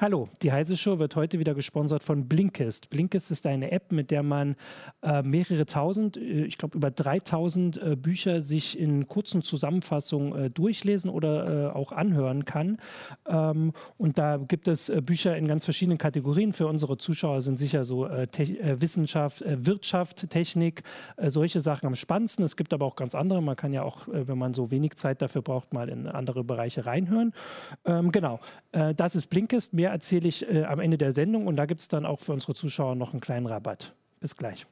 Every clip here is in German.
Hallo, die Heise Show wird heute wieder gesponsert von Blinkist. Blinkist ist eine App, mit der man äh, mehrere tausend, äh, ich glaube über 3000 äh, Bücher sich in kurzen Zusammenfassungen äh, durchlesen oder äh, auch anhören kann. Ähm, und da gibt es äh, Bücher in ganz verschiedenen Kategorien. Für unsere Zuschauer sind sicher so Wissenschaft, Wirtschaft, Technik, solche Sachen am spannendsten. Es gibt aber auch ganz andere. Man kann ja auch, wenn man so wenig Zeit dafür braucht, mal in andere Bereiche reinhören. Ähm, genau, das ist Blinkist. Mehr erzähle ich äh, am Ende der Sendung und da gibt es dann auch für unsere Zuschauer noch einen kleinen Rabatt. Bis gleich.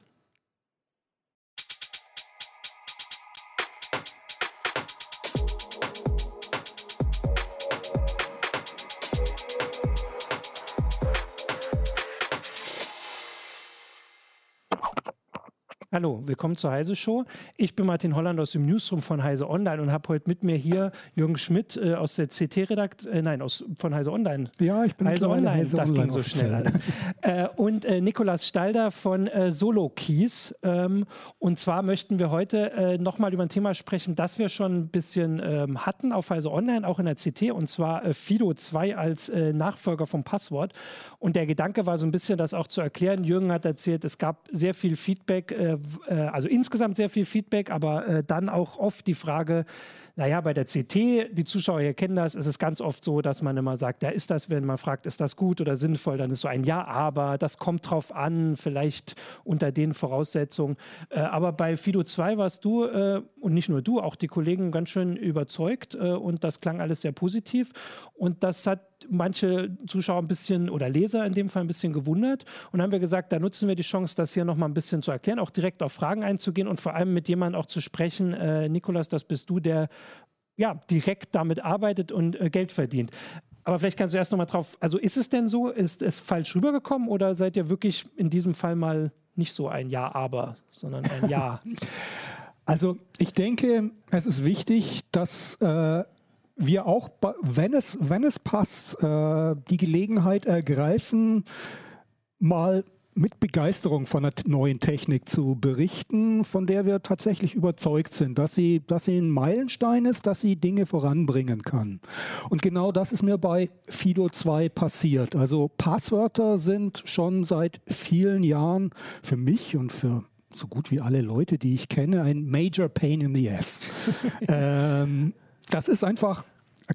Hallo, willkommen zur Heise Show. Ich bin Martin Holland aus dem Newsroom von Heise Online und habe heute mit mir hier Jürgen Schmidt äh, aus der CT-Redaktion, äh, nein, aus, von Heise Online. Ja, ich bin Heise Online. Heise das Online ging so schnell äh, und äh, Nikolas Stalder von äh, Solo Keys. Ähm, und zwar möchten wir heute äh, nochmal über ein Thema sprechen, das wir schon ein bisschen ähm, hatten auf Heise Online, auch in der CT, und zwar äh, Fido 2 als Nachfolger vom Passwort. Und der Gedanke war so ein bisschen, das auch zu erklären. Jürgen hat erzählt, es gab sehr viel Feedback, also insgesamt sehr viel Feedback, aber äh, dann auch oft die Frage, naja, bei der CT, die Zuschauer hier kennen das, ist es ganz oft so, dass man immer sagt, ja, ist das, wenn man fragt, ist das gut oder sinnvoll, dann ist so ein Ja, aber das kommt drauf an, vielleicht unter den Voraussetzungen. Äh, aber bei Fido 2 warst du äh, und nicht nur du, auch die Kollegen ganz schön überzeugt äh, und das klang alles sehr positiv und das hat manche Zuschauer ein bisschen oder Leser in dem Fall ein bisschen gewundert und haben wir gesagt, da nutzen wir die Chance, das hier nochmal ein bisschen zu erklären, auch direkt auf Fragen einzugehen und vor allem mit jemandem auch zu sprechen. Äh, Nikolas, das bist du, der ja, direkt damit arbeitet und äh, Geld verdient. Aber vielleicht kannst du erst nochmal drauf, also ist es denn so, ist es falsch rübergekommen oder seid ihr wirklich in diesem Fall mal nicht so ein Ja, aber, sondern ein Ja? also ich denke, es ist wichtig, dass äh, wir auch, wenn es, wenn es passt, äh, die Gelegenheit ergreifen, mal mit Begeisterung von der neuen Technik zu berichten, von der wir tatsächlich überzeugt sind, dass sie, dass sie ein Meilenstein ist, dass sie Dinge voranbringen kann. Und genau das ist mir bei Fido 2 passiert. Also Passwörter sind schon seit vielen Jahren für mich und für so gut wie alle Leute, die ich kenne, ein Major Pain in the Ass. ähm, das ist einfach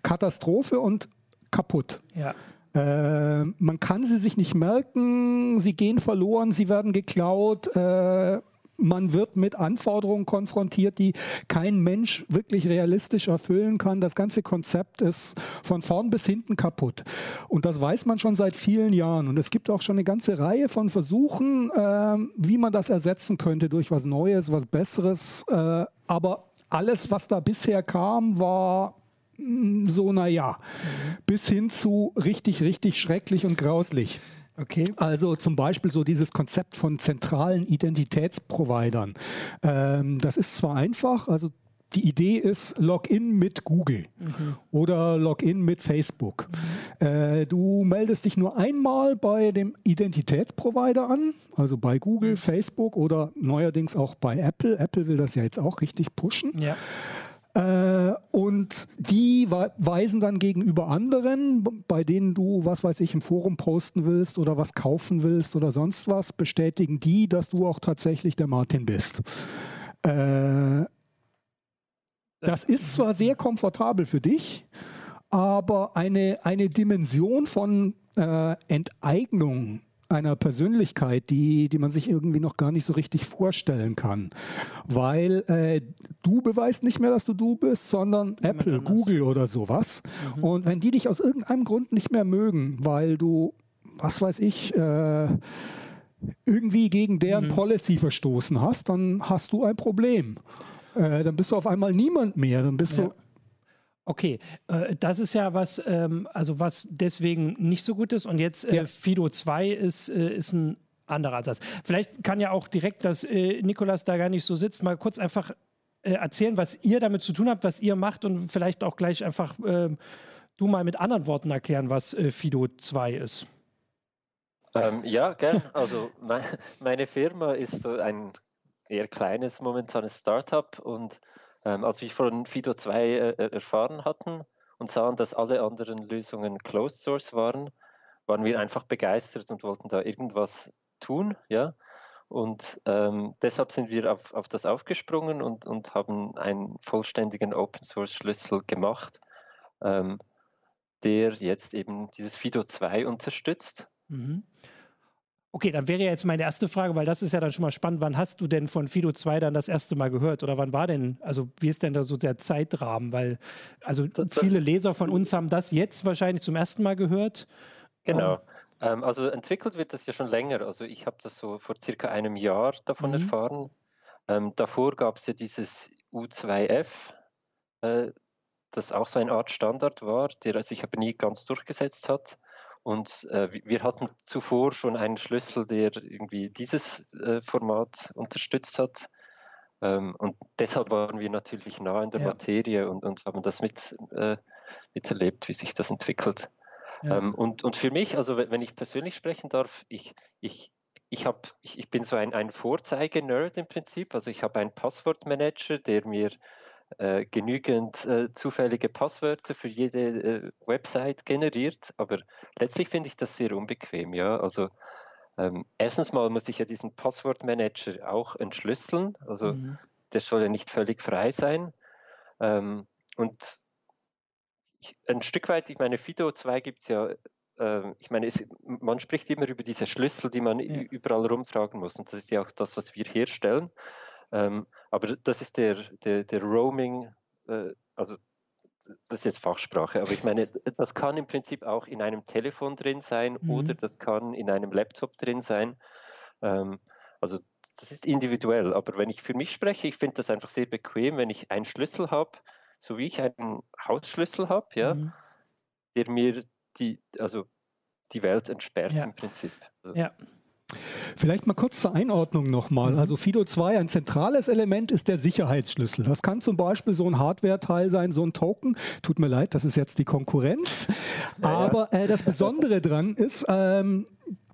Katastrophe und kaputt. Ja. Äh, man kann sie sich nicht merken, sie gehen verloren, sie werden geklaut. Äh, man wird mit Anforderungen konfrontiert, die kein Mensch wirklich realistisch erfüllen kann. Das ganze Konzept ist von vorn bis hinten kaputt. Und das weiß man schon seit vielen Jahren. Und es gibt auch schon eine ganze Reihe von Versuchen, äh, wie man das ersetzen könnte durch was Neues, was Besseres. Äh, aber alles, was da bisher kam, war Mm, so, naja, mhm. bis hin zu richtig, richtig schrecklich und grauslich. Okay. Also zum Beispiel so dieses Konzept von zentralen Identitätsprovidern. Ähm, das ist zwar einfach, also die Idee ist Login mit Google mhm. oder Login mit Facebook. Mhm. Äh, du meldest dich nur einmal bei dem Identitätsprovider an, also bei Google, mhm. Facebook oder neuerdings auch bei Apple. Apple will das ja jetzt auch richtig pushen. Ja. Äh, und die weisen dann gegenüber anderen, bei denen du, was weiß ich, im Forum posten willst oder was kaufen willst oder sonst was, bestätigen die, dass du auch tatsächlich der Martin bist. Äh, das ist zwar sehr komfortabel für dich, aber eine, eine Dimension von äh, Enteignung einer Persönlichkeit, die, die man sich irgendwie noch gar nicht so richtig vorstellen kann. Weil äh, du beweist nicht mehr, dass du du bist, sondern Jemand Apple, anders. Google oder sowas. Mhm. Und wenn die dich aus irgendeinem Grund nicht mehr mögen, weil du, was weiß ich, äh, irgendwie gegen deren mhm. Policy verstoßen hast, dann hast du ein Problem. Äh, dann bist du auf einmal niemand mehr. Dann bist ja. du Okay, äh, das ist ja was, ähm, also was deswegen nicht so gut ist. Und jetzt äh, ja. Fido 2 ist, äh, ist ein anderer Ansatz. Vielleicht kann ja auch direkt, dass äh, Nikolas da gar nicht so sitzt, mal kurz einfach äh, erzählen, was ihr damit zu tun habt, was ihr macht und vielleicht auch gleich einfach ähm, du mal mit anderen Worten erklären, was Fido 2 ist. Ähm, ja, gern. Also mein, meine Firma ist ein eher kleines momentanes Startup und als wir von Fido 2 äh, erfahren hatten und sahen, dass alle anderen Lösungen Closed Source waren, waren wir einfach begeistert und wollten da irgendwas tun, ja. Und ähm, deshalb sind wir auf, auf das aufgesprungen und, und haben einen vollständigen Open Source Schlüssel gemacht, ähm, der jetzt eben dieses Fido 2 unterstützt. Mhm. Okay, dann wäre jetzt meine erste Frage, weil das ist ja dann schon mal spannend. Wann hast du denn von Fido 2 dann das erste Mal gehört? Oder wann war denn, also wie ist denn da so der Zeitrahmen? Weil, also viele Leser von uns haben das jetzt wahrscheinlich zum ersten Mal gehört. Genau. Ähm, also entwickelt wird das ja schon länger. Also ich habe das so vor circa einem Jahr davon mhm. erfahren. Ähm, davor gab es ja dieses U2F, äh, das auch so eine Art Standard war, der sich aber nie ganz durchgesetzt hat. Und äh, wir hatten zuvor schon einen Schlüssel, der irgendwie dieses äh, Format unterstützt hat. Ähm, und deshalb waren wir natürlich nah in der ja. Materie und, und, haben das mit, äh, miterlebt, wie sich das entwickelt. Ja. Ähm, und, und für mich, also wenn ich persönlich sprechen darf, ich, ich, ich, hab, ich, ich bin so ein, ein Vorzeigenerd im Prinzip. Also ich habe einen Passwortmanager, der mir äh, genügend äh, zufällige Passwörter für jede äh, Website generiert, aber letztlich finde ich das sehr unbequem. Ja? Also ähm, erstens mal muss ich ja diesen Passwortmanager auch entschlüsseln, also mhm. der soll ja nicht völlig frei sein. Ähm, und ich, ein Stück weit, ich meine, Fido 2 gibt es ja ähm, ich meine, es, man spricht immer über diese Schlüssel, die man ja. überall rumtragen muss. Und das ist ja auch das, was wir herstellen. Ähm, aber das ist der, der, der Roaming, äh, also das ist jetzt Fachsprache, aber ich meine, das kann im Prinzip auch in einem Telefon drin sein mhm. oder das kann in einem Laptop drin sein. Ähm, also das ist individuell, aber wenn ich für mich spreche, ich finde das einfach sehr bequem, wenn ich einen Schlüssel habe, so wie ich einen Hausschlüssel habe, ja, mhm. der mir die, also die Welt entsperrt ja. im Prinzip. Also, ja. Vielleicht mal kurz zur Einordnung nochmal. Mhm. Also Fido 2, ein zentrales Element ist der Sicherheitsschlüssel. Das kann zum Beispiel so ein Hardware-Teil sein, so ein Token. Tut mir leid, das ist jetzt die Konkurrenz. Aber äh, das Besondere dran ist, ähm,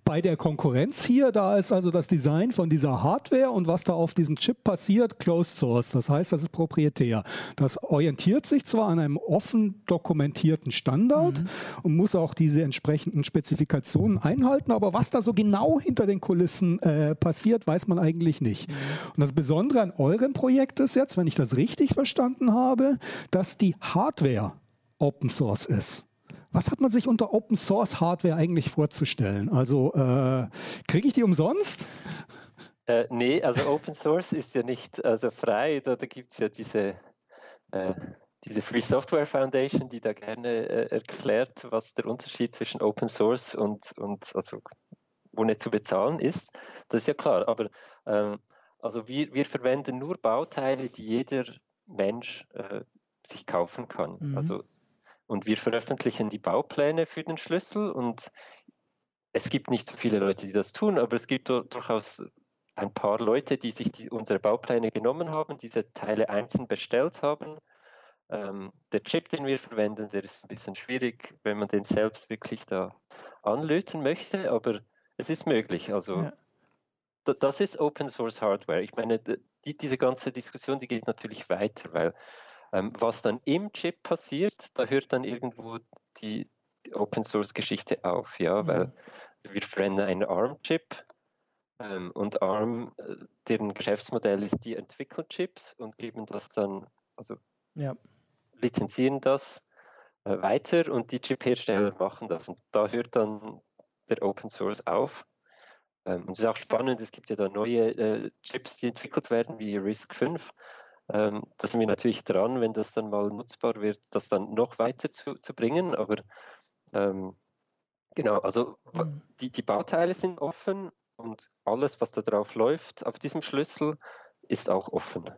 bei der Konkurrenz hier, da ist also das Design von dieser Hardware und was da auf diesem Chip passiert, closed source. Das heißt, das ist proprietär. Das orientiert sich zwar an einem offen dokumentierten Standard mhm. und muss auch diese entsprechenden Spezifikationen einhalten, aber was da so genau hinter den Kulissen äh, passiert, weiß man eigentlich nicht. Mhm. Und das Besondere an eurem Projekt ist jetzt, wenn ich das richtig verstanden habe, dass die Hardware Open Source ist. Was hat man sich unter Open Source Hardware eigentlich vorzustellen? Also äh, kriege ich die umsonst? Äh, nee, also Open Source ist ja nicht also frei. Da, da gibt es ja diese, äh, diese Free Software Foundation, die da gerne äh, erklärt, was der Unterschied zwischen Open Source und, und also ohne zu bezahlen ist. Das ist ja klar, aber ähm, also wir, wir verwenden nur Bauteile, die jeder Mensch äh, sich kaufen kann. Mhm. Also und wir veröffentlichen die Baupläne für den Schlüssel und es gibt nicht so viele Leute, die das tun, aber es gibt durchaus ein paar Leute, die sich die, unsere Baupläne genommen haben, diese Teile einzeln bestellt haben. Ähm, der Chip, den wir verwenden, der ist ein bisschen schwierig, wenn man den selbst wirklich da anlöten möchte, aber es ist möglich. Also ja. das ist Open Source Hardware. Ich meine, die, diese ganze Diskussion, die geht natürlich weiter, weil ähm, was dann im Chip passiert, da hört dann irgendwo die, die Open Source Geschichte auf, ja, mhm. weil wir verwenden einen ARM-Chip ähm, und ARM, äh, deren Geschäftsmodell ist, die entwickeln Chips und geben das dann, also ja. lizenzieren das äh, weiter und die Chip-Hersteller machen das und da hört dann der Open Source auf. Ähm, und es ist auch spannend, es gibt ja da neue äh, Chips, die entwickelt werden, wie RISC-V. Ähm, da sind wir natürlich dran, wenn das dann mal nutzbar wird, das dann noch weiter zu, zu bringen. Aber ähm, genau, also mhm. die, die Bauteile sind offen und alles, was da drauf läuft auf diesem Schlüssel, ist auch offen.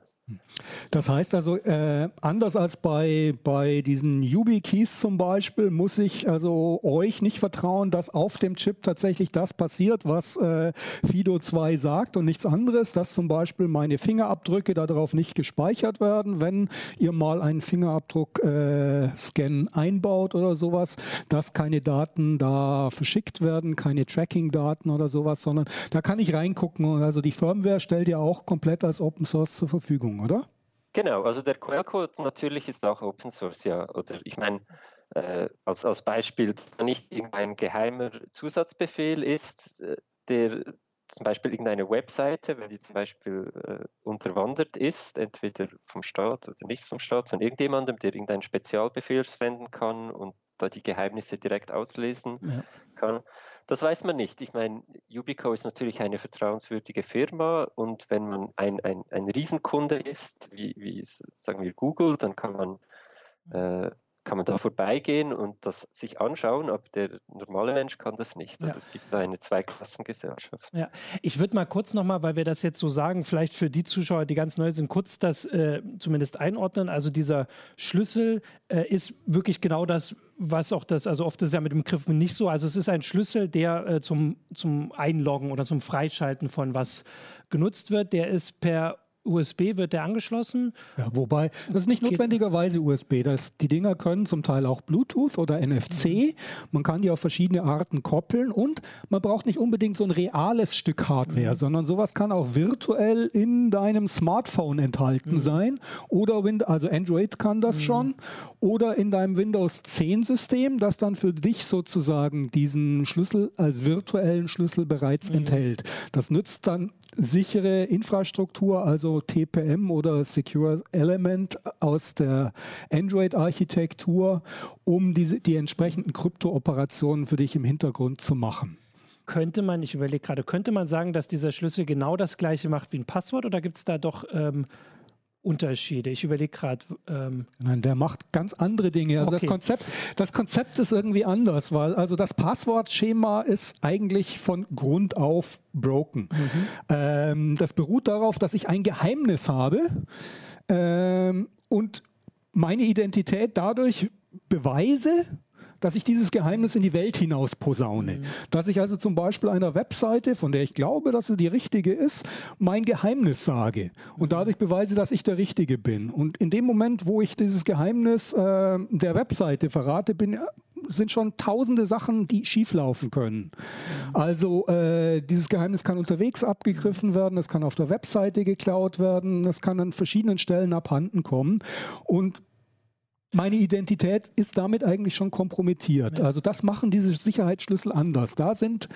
Das heißt also, äh, anders als bei, bei diesen YubiKeys zum Beispiel, muss ich also euch nicht vertrauen, dass auf dem Chip tatsächlich das passiert, was äh, Fido 2 sagt und nichts anderes, dass zum Beispiel meine Fingerabdrücke darauf nicht gespeichert werden, wenn ihr mal einen Fingerabdruck-Scan äh, einbaut oder sowas, dass keine Daten da verschickt werden, keine Tracking-Daten oder sowas, sondern da kann ich reingucken. Also die Firmware stellt ihr auch komplett als Open Source zur Verfügung oder? Genau, also der Quellcode natürlich ist auch Open Source, ja. Oder ich meine, äh, als, als Beispiel, dass da nicht irgendein geheimer Zusatzbefehl ist, äh, der zum Beispiel irgendeine Webseite, wenn die zum Beispiel äh, unterwandert ist, entweder vom Staat oder nicht vom Staat, von irgendjemandem, der irgendeinen Spezialbefehl senden kann und da die Geheimnisse direkt auslesen ja. kann. Das weiß man nicht. Ich meine, Yubico ist natürlich eine vertrauenswürdige Firma und wenn man ein, ein, ein Riesenkunde ist, wie, wie sagen wir Google, dann kann man äh, kann man da vorbeigehen und das sich anschauen, aber der normale Mensch kann das nicht. Ja. Es gibt eine Zweiklassengesellschaft. Ja, ich würde mal kurz nochmal, weil wir das jetzt so sagen, vielleicht für die Zuschauer, die ganz neu sind, kurz das äh, zumindest einordnen. Also dieser Schlüssel äh, ist wirklich genau das, was auch das, also oft ist ja mit dem Begriff nicht so. Also es ist ein Schlüssel, der äh, zum, zum Einloggen oder zum Freischalten von was genutzt wird. Der ist per USB wird der angeschlossen. Ja, wobei, das ist nicht notwendigerweise USB. Das, die Dinger können zum Teil auch Bluetooth oder NFC. Mhm. Man kann die auf verschiedene Arten koppeln und man braucht nicht unbedingt so ein reales Stück Hardware, mhm. sondern sowas kann auch virtuell in deinem Smartphone enthalten mhm. sein. Oder, also Android kann das mhm. schon. Oder in deinem Windows 10 System, das dann für dich sozusagen diesen Schlüssel als virtuellen Schlüssel bereits mhm. enthält. Das nützt dann sichere Infrastruktur, also TPM oder Secure Element aus der Android-Architektur, um diese, die entsprechenden Krypto-Operationen für dich im Hintergrund zu machen. Könnte man, ich überlege gerade, könnte man sagen, dass dieser Schlüssel genau das gleiche macht wie ein Passwort oder gibt es da doch ähm, Unterschiede? Ich überlege gerade. Ähm Nein, der macht ganz andere Dinge. Also okay. das, Konzept, das Konzept ist irgendwie anders, weil also das Passwortschema ist eigentlich von Grund auf broken. Mhm. Ähm, das beruht darauf, dass ich ein Geheimnis habe ähm, und meine Identität dadurch beweise, dass ich dieses Geheimnis in die Welt hinaus posaune. Mhm. Dass ich also zum Beispiel einer Webseite, von der ich glaube, dass sie die richtige ist, mein Geheimnis sage und mhm. dadurch beweise, dass ich der Richtige bin. Und in dem Moment, wo ich dieses Geheimnis äh, der Webseite verrate, bin sind schon tausende Sachen, die schieflaufen können. Mhm. Also äh, dieses Geheimnis kann unterwegs abgegriffen werden, es kann auf der Webseite geklaut werden, es kann an verschiedenen Stellen abhanden kommen. Und meine Identität ist damit eigentlich schon kompromittiert. Also das machen diese Sicherheitsschlüssel anders. Da sind,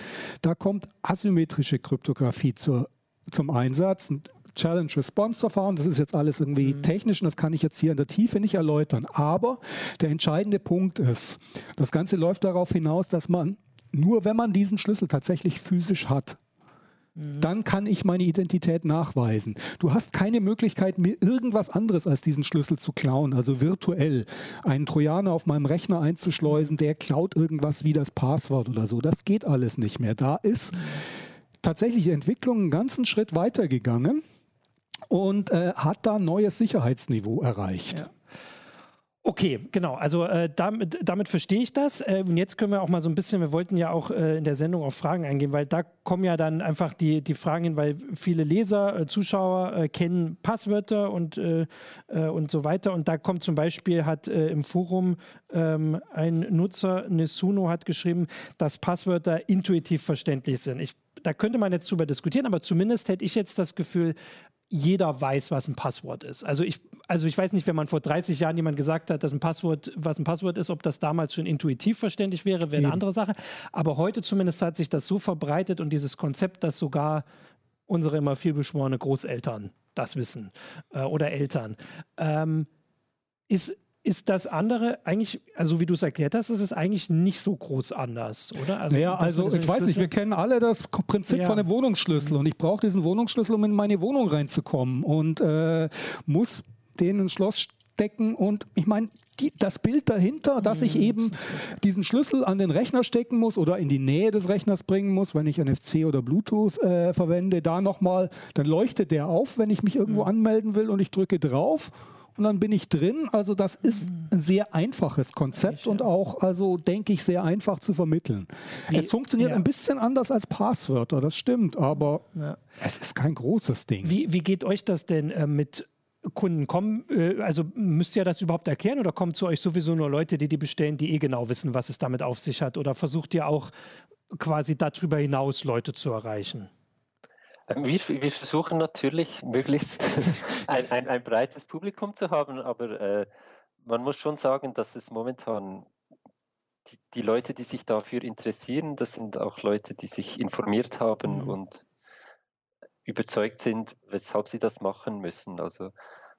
da kommt asymmetrische Kryptographie zur, zum Einsatz. Challenge-Response-Verfahren, das ist jetzt alles irgendwie mhm. technisch und das kann ich jetzt hier in der Tiefe nicht erläutern. Aber der entscheidende Punkt ist, das Ganze läuft darauf hinaus, dass man nur wenn man diesen Schlüssel tatsächlich physisch hat, Mhm. dann kann ich meine Identität nachweisen. Du hast keine Möglichkeit, mir irgendwas anderes als diesen Schlüssel zu klauen, also virtuell. Einen Trojaner auf meinem Rechner einzuschleusen, der klaut irgendwas wie das Passwort oder so. Das geht alles nicht mehr. Da ist mhm. tatsächlich die Entwicklung einen ganzen Schritt weitergegangen und äh, hat da ein neues Sicherheitsniveau erreicht. Ja. Okay, genau. Also äh, damit, damit verstehe ich das. Äh, und jetzt können wir auch mal so ein bisschen, wir wollten ja auch äh, in der Sendung auf Fragen eingehen, weil da kommen ja dann einfach die, die Fragen hin, weil viele Leser, äh, Zuschauer äh, kennen Passwörter und, äh, und so weiter. Und da kommt zum Beispiel, hat im Forum ähm, ein Nutzer, Nesuno, hat geschrieben, dass Passwörter intuitiv verständlich sind. Ich da könnte man jetzt drüber diskutieren, aber zumindest hätte ich jetzt das Gefühl, jeder weiß, was ein Passwort ist. Also ich, also ich weiß nicht, wenn man vor 30 Jahren jemand gesagt hat, dass ein Passwort, was ein Passwort ist, ob das damals schon intuitiv verständlich wäre, wäre eine andere Sache. Aber heute zumindest hat sich das so verbreitet und dieses Konzept, dass sogar unsere immer viel beschworene Großeltern das wissen äh, oder Eltern, ähm, ist, ist das andere eigentlich, also wie du es erklärt hast, ist es eigentlich nicht so groß anders, oder? Also, naja, also ich weiß nicht, wir kennen alle das Prinzip ja. von dem Wohnungsschlüssel und ich brauche diesen Wohnungsschlüssel, um in meine Wohnung reinzukommen und äh, muss den ins Schloss stecken und ich meine, das Bild dahinter, dass ich eben diesen Schlüssel an den Rechner stecken muss oder in die Nähe des Rechners bringen muss, wenn ich NFC oder Bluetooth äh, verwende, da nochmal, dann leuchtet der auf, wenn ich mich irgendwo anmelden will und ich drücke drauf und dann bin ich drin. Also das ist ein sehr einfaches Konzept und auch, also denke ich, sehr einfach zu vermitteln. Wie, es funktioniert ja. ein bisschen anders als Passwörter, das stimmt, aber ja. es ist kein großes Ding. Wie, wie geht euch das denn äh, mit Kunden kommen, äh, also müsst ihr das überhaupt erklären oder kommen zu euch sowieso nur Leute, die die bestellen, die eh genau wissen, was es damit auf sich hat? Oder versucht ihr auch quasi darüber hinaus Leute zu erreichen? Ähm, wir, wir, versuchen natürlich, möglichst ein, ein, ein, breites Publikum zu haben, aber äh, man muss schon sagen, dass es momentan die, die, Leute, die sich dafür interessieren, das sind auch Leute, die sich informiert haben mhm. und überzeugt sind, weshalb sie das machen müssen. Also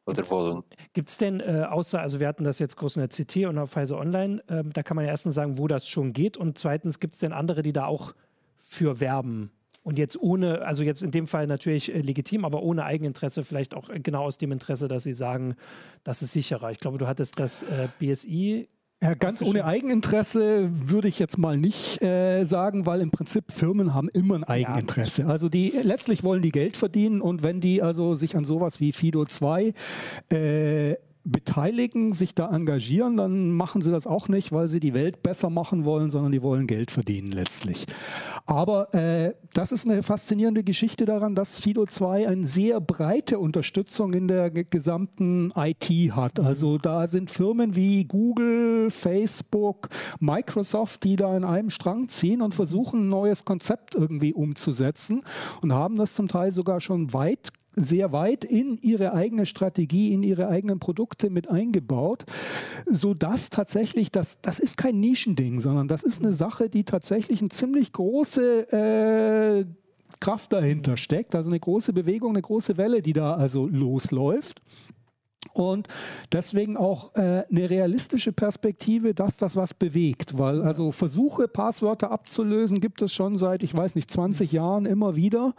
oder gibt's, wollen. Gibt es denn, äh, außer, also wir hatten das jetzt groß in der CT und auf Pfizer Online, äh, da kann man ja erstens sagen, wo das schon geht und zweitens gibt es denn andere, die da auch für werben? Und jetzt ohne, also jetzt in dem Fall natürlich äh, legitim, aber ohne Eigeninteresse, vielleicht auch äh, genau aus dem Interesse, dass sie sagen, das ist sicherer. Ich glaube, du hattest das äh, BSI ja, ganz ohne Eigeninteresse würde ich jetzt mal nicht äh, sagen, weil im Prinzip Firmen haben immer ein Eigeninteresse. Ja. Also die letztlich wollen die Geld verdienen und wenn die also sich an sowas wie Fido 2 äh, beteiligen, sich da engagieren, dann machen sie das auch nicht, weil sie die Welt besser machen wollen, sondern die wollen Geld verdienen letztlich. Aber äh, das ist eine faszinierende Geschichte daran, dass Fido 2 eine sehr breite Unterstützung in der gesamten IT hat. Mhm. Also da sind Firmen wie Google, Facebook, Microsoft, die da in einem Strang ziehen und versuchen, ein neues Konzept irgendwie umzusetzen und haben das zum Teil sogar schon weit sehr weit in ihre eigene Strategie, in ihre eigenen Produkte mit eingebaut, sodass tatsächlich, das, das ist kein Nischending, sondern das ist eine Sache, die tatsächlich eine ziemlich große äh, Kraft dahinter steckt, also eine große Bewegung, eine große Welle, die da also losläuft und deswegen auch äh, eine realistische Perspektive, dass das was bewegt, weil also Versuche, Passwörter abzulösen, gibt es schon seit, ich weiß nicht, 20 Jahren immer wieder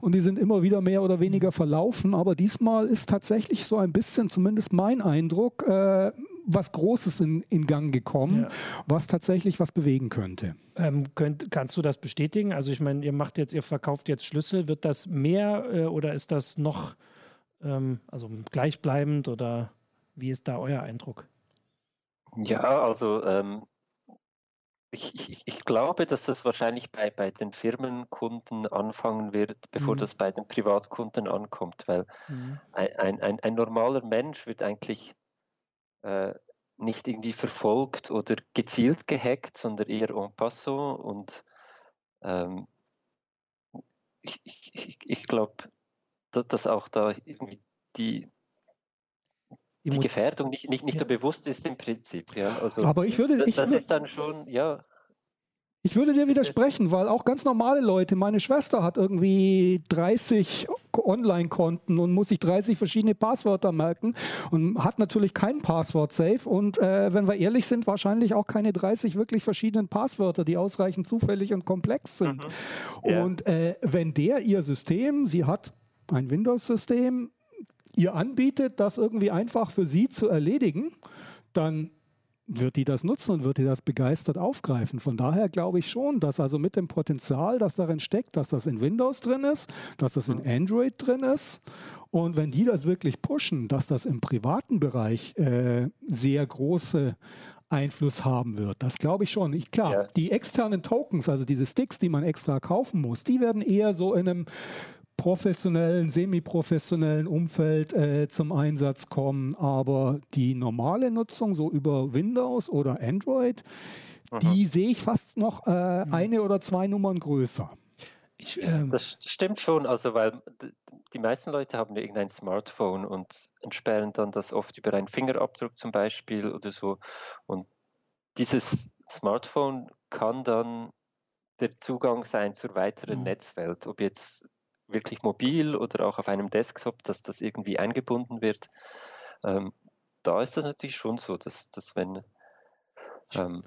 und die sind immer wieder mehr oder weniger verlaufen, aber diesmal ist tatsächlich so ein bisschen, zumindest mein Eindruck, äh, was Großes in, in Gang gekommen, ja. was tatsächlich was bewegen könnte. Ähm, könnt, kannst du das bestätigen? Also ich meine, ihr macht jetzt, ihr verkauft jetzt Schlüssel, wird das mehr äh, oder ist das noch ähm, also gleichbleibend oder wie ist da euer Eindruck? Ja, also ähm, ich, ich, ich, glaube, dass das wahrscheinlich bei, bei den Firmenkunden anfangen wird, bevor mhm. das bei den Privatkunden ankommt, weil mhm. ein, ein, ein, normaler Mensch wird eigentlich äh, nicht irgendwie verfolgt oder gezielt gehackt, sondern eher en passant und ähm, ich, ich, ich glaube, dass auch da die, die, die Gefährdung nicht, nicht, nicht ja. so bewusst ist im Prinzip. Ja. Also, Aber ich würde, ich das ist dann schon, ja, ich würde dir widersprechen, weil auch ganz normale Leute, meine Schwester hat irgendwie 30 Online-Konten und muss sich 30 verschiedene Passwörter merken und hat natürlich kein Passwort-Safe und äh, wenn wir ehrlich sind, wahrscheinlich auch keine 30 wirklich verschiedenen Passwörter, die ausreichend zufällig und komplex sind. Mhm. Ja. Und äh, wenn der ihr System, sie hat ein Windows-System, ihr anbietet, das irgendwie einfach für sie zu erledigen, dann wird die das nutzen und wird die das begeistert aufgreifen. Von daher glaube ich schon, dass also mit dem Potenzial, das darin steckt, dass das in Windows drin ist, dass das in Android drin ist und wenn die das wirklich pushen, dass das im privaten Bereich äh, sehr große Einfluss haben wird. Das glaube ich schon. Ich, klar, ja. die externen Tokens, also diese Sticks, die man extra kaufen muss, die werden eher so in einem professionellen, semi-professionellen Umfeld äh, zum Einsatz kommen. Aber die normale Nutzung, so über Windows oder Android, Aha. die sehe ich fast noch äh, mhm. eine oder zwei Nummern größer. Ich, ähm das stimmt schon, also weil die meisten Leute haben ja irgendein Smartphone und entsperren dann das oft über einen Fingerabdruck zum Beispiel oder so. Und dieses Smartphone kann dann der Zugang sein zur weiteren mhm. Netzwelt, ob jetzt wirklich mobil oder auch auf einem Desktop, dass das irgendwie eingebunden wird. Ähm, da ist das natürlich schon so, dass, dass wenn ähm,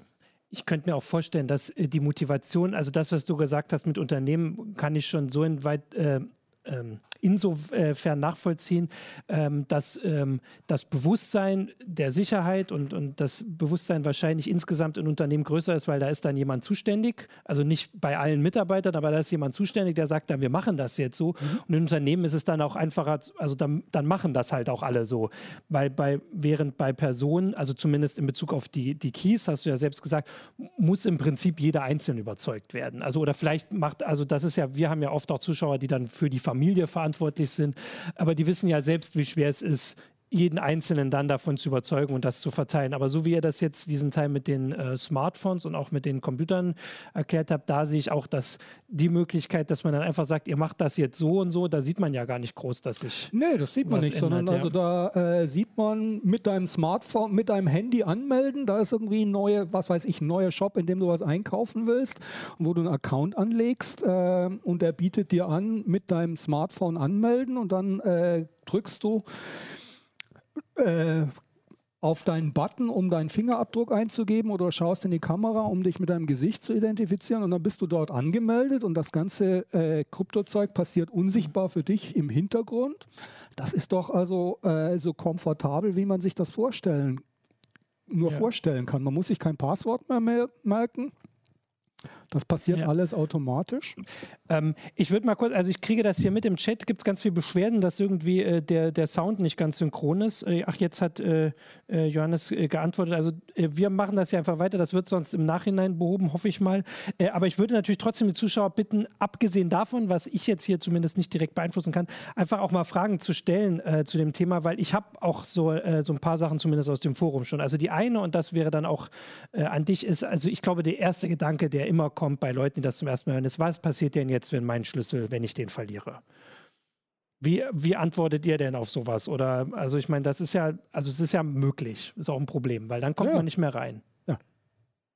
ich könnte mir auch vorstellen, dass äh, die Motivation, also das, was du gesagt hast mit Unternehmen, kann ich schon so weit äh, ähm, insofern nachvollziehen, ähm, dass ähm, das Bewusstsein der Sicherheit und, und das Bewusstsein wahrscheinlich insgesamt in Unternehmen größer ist, weil da ist dann jemand zuständig, also nicht bei allen Mitarbeitern, aber da ist jemand zuständig, der sagt dann, wir machen das jetzt so. Mhm. Und in Unternehmen ist es dann auch einfacher, also dann, dann machen das halt auch alle so. Weil bei, während bei Personen, also zumindest in Bezug auf die, die Keys, hast du ja selbst gesagt, muss im Prinzip jeder einzeln überzeugt werden. Also oder vielleicht macht, also das ist ja, wir haben ja oft auch Zuschauer, die dann für die Familie verantwortlich sind. Aber die wissen ja selbst, wie schwer es ist, jeden Einzelnen dann davon zu überzeugen und das zu verteilen. Aber so wie ihr das jetzt diesen Teil mit den äh, Smartphones und auch mit den Computern erklärt habt, da sehe ich auch, dass die Möglichkeit, dass man dann einfach sagt, ihr macht das jetzt so und so, da sieht man ja gar nicht groß, dass sich. Nee, das sieht man nicht, ändert, sondern ja. also da äh, sieht man mit deinem Smartphone, mit deinem Handy anmelden, da ist irgendwie ein neuer, was weiß ich, ein neuer Shop, in dem du was einkaufen willst, wo du einen Account anlegst äh, und der bietet dir an, mit deinem Smartphone anmelden und dann äh, drückst du äh, auf deinen Button, um deinen Fingerabdruck einzugeben oder schaust in die Kamera, um dich mit deinem Gesicht zu identifizieren und dann bist du dort angemeldet und das ganze äh, Kryptozeug passiert unsichtbar für dich im Hintergrund. Das ist doch also äh, so komfortabel, wie man sich das vorstellen, nur ja. vorstellen kann. Man muss sich kein Passwort mehr merken. Das passiert ja. alles automatisch. Ähm, ich würde mal kurz, also ich kriege das hier mit im Chat, gibt es ganz viele Beschwerden, dass irgendwie äh, der, der Sound nicht ganz synchron ist. Äh, ach, jetzt hat äh, äh Johannes äh, geantwortet. Also äh, wir machen das ja einfach weiter, das wird sonst im Nachhinein behoben, hoffe ich mal. aber ich würde natürlich trotzdem die Zuschauer bitten, abgesehen davon, was ich jetzt hier zumindest nicht direkt beeinflussen kann, einfach auch mal Fragen zu stellen zu dem Thema, weil ich habe auch so, so ein paar Sachen zumindest aus dem Forum schon. Also die eine, und das wäre dann auch an dich, ist, also ich glaube, der erste Gedanke, der immer kommt bei Leuten, die das zum ersten Mal hören, ist, was passiert denn jetzt, wenn mein Schlüssel, wenn ich den verliere? Wie, wie antwortet ihr denn auf sowas? Oder, also ich meine, das ist ja, also es ist ja möglich, ist auch ein Problem, weil dann kommt ja. man nicht mehr rein. Ja.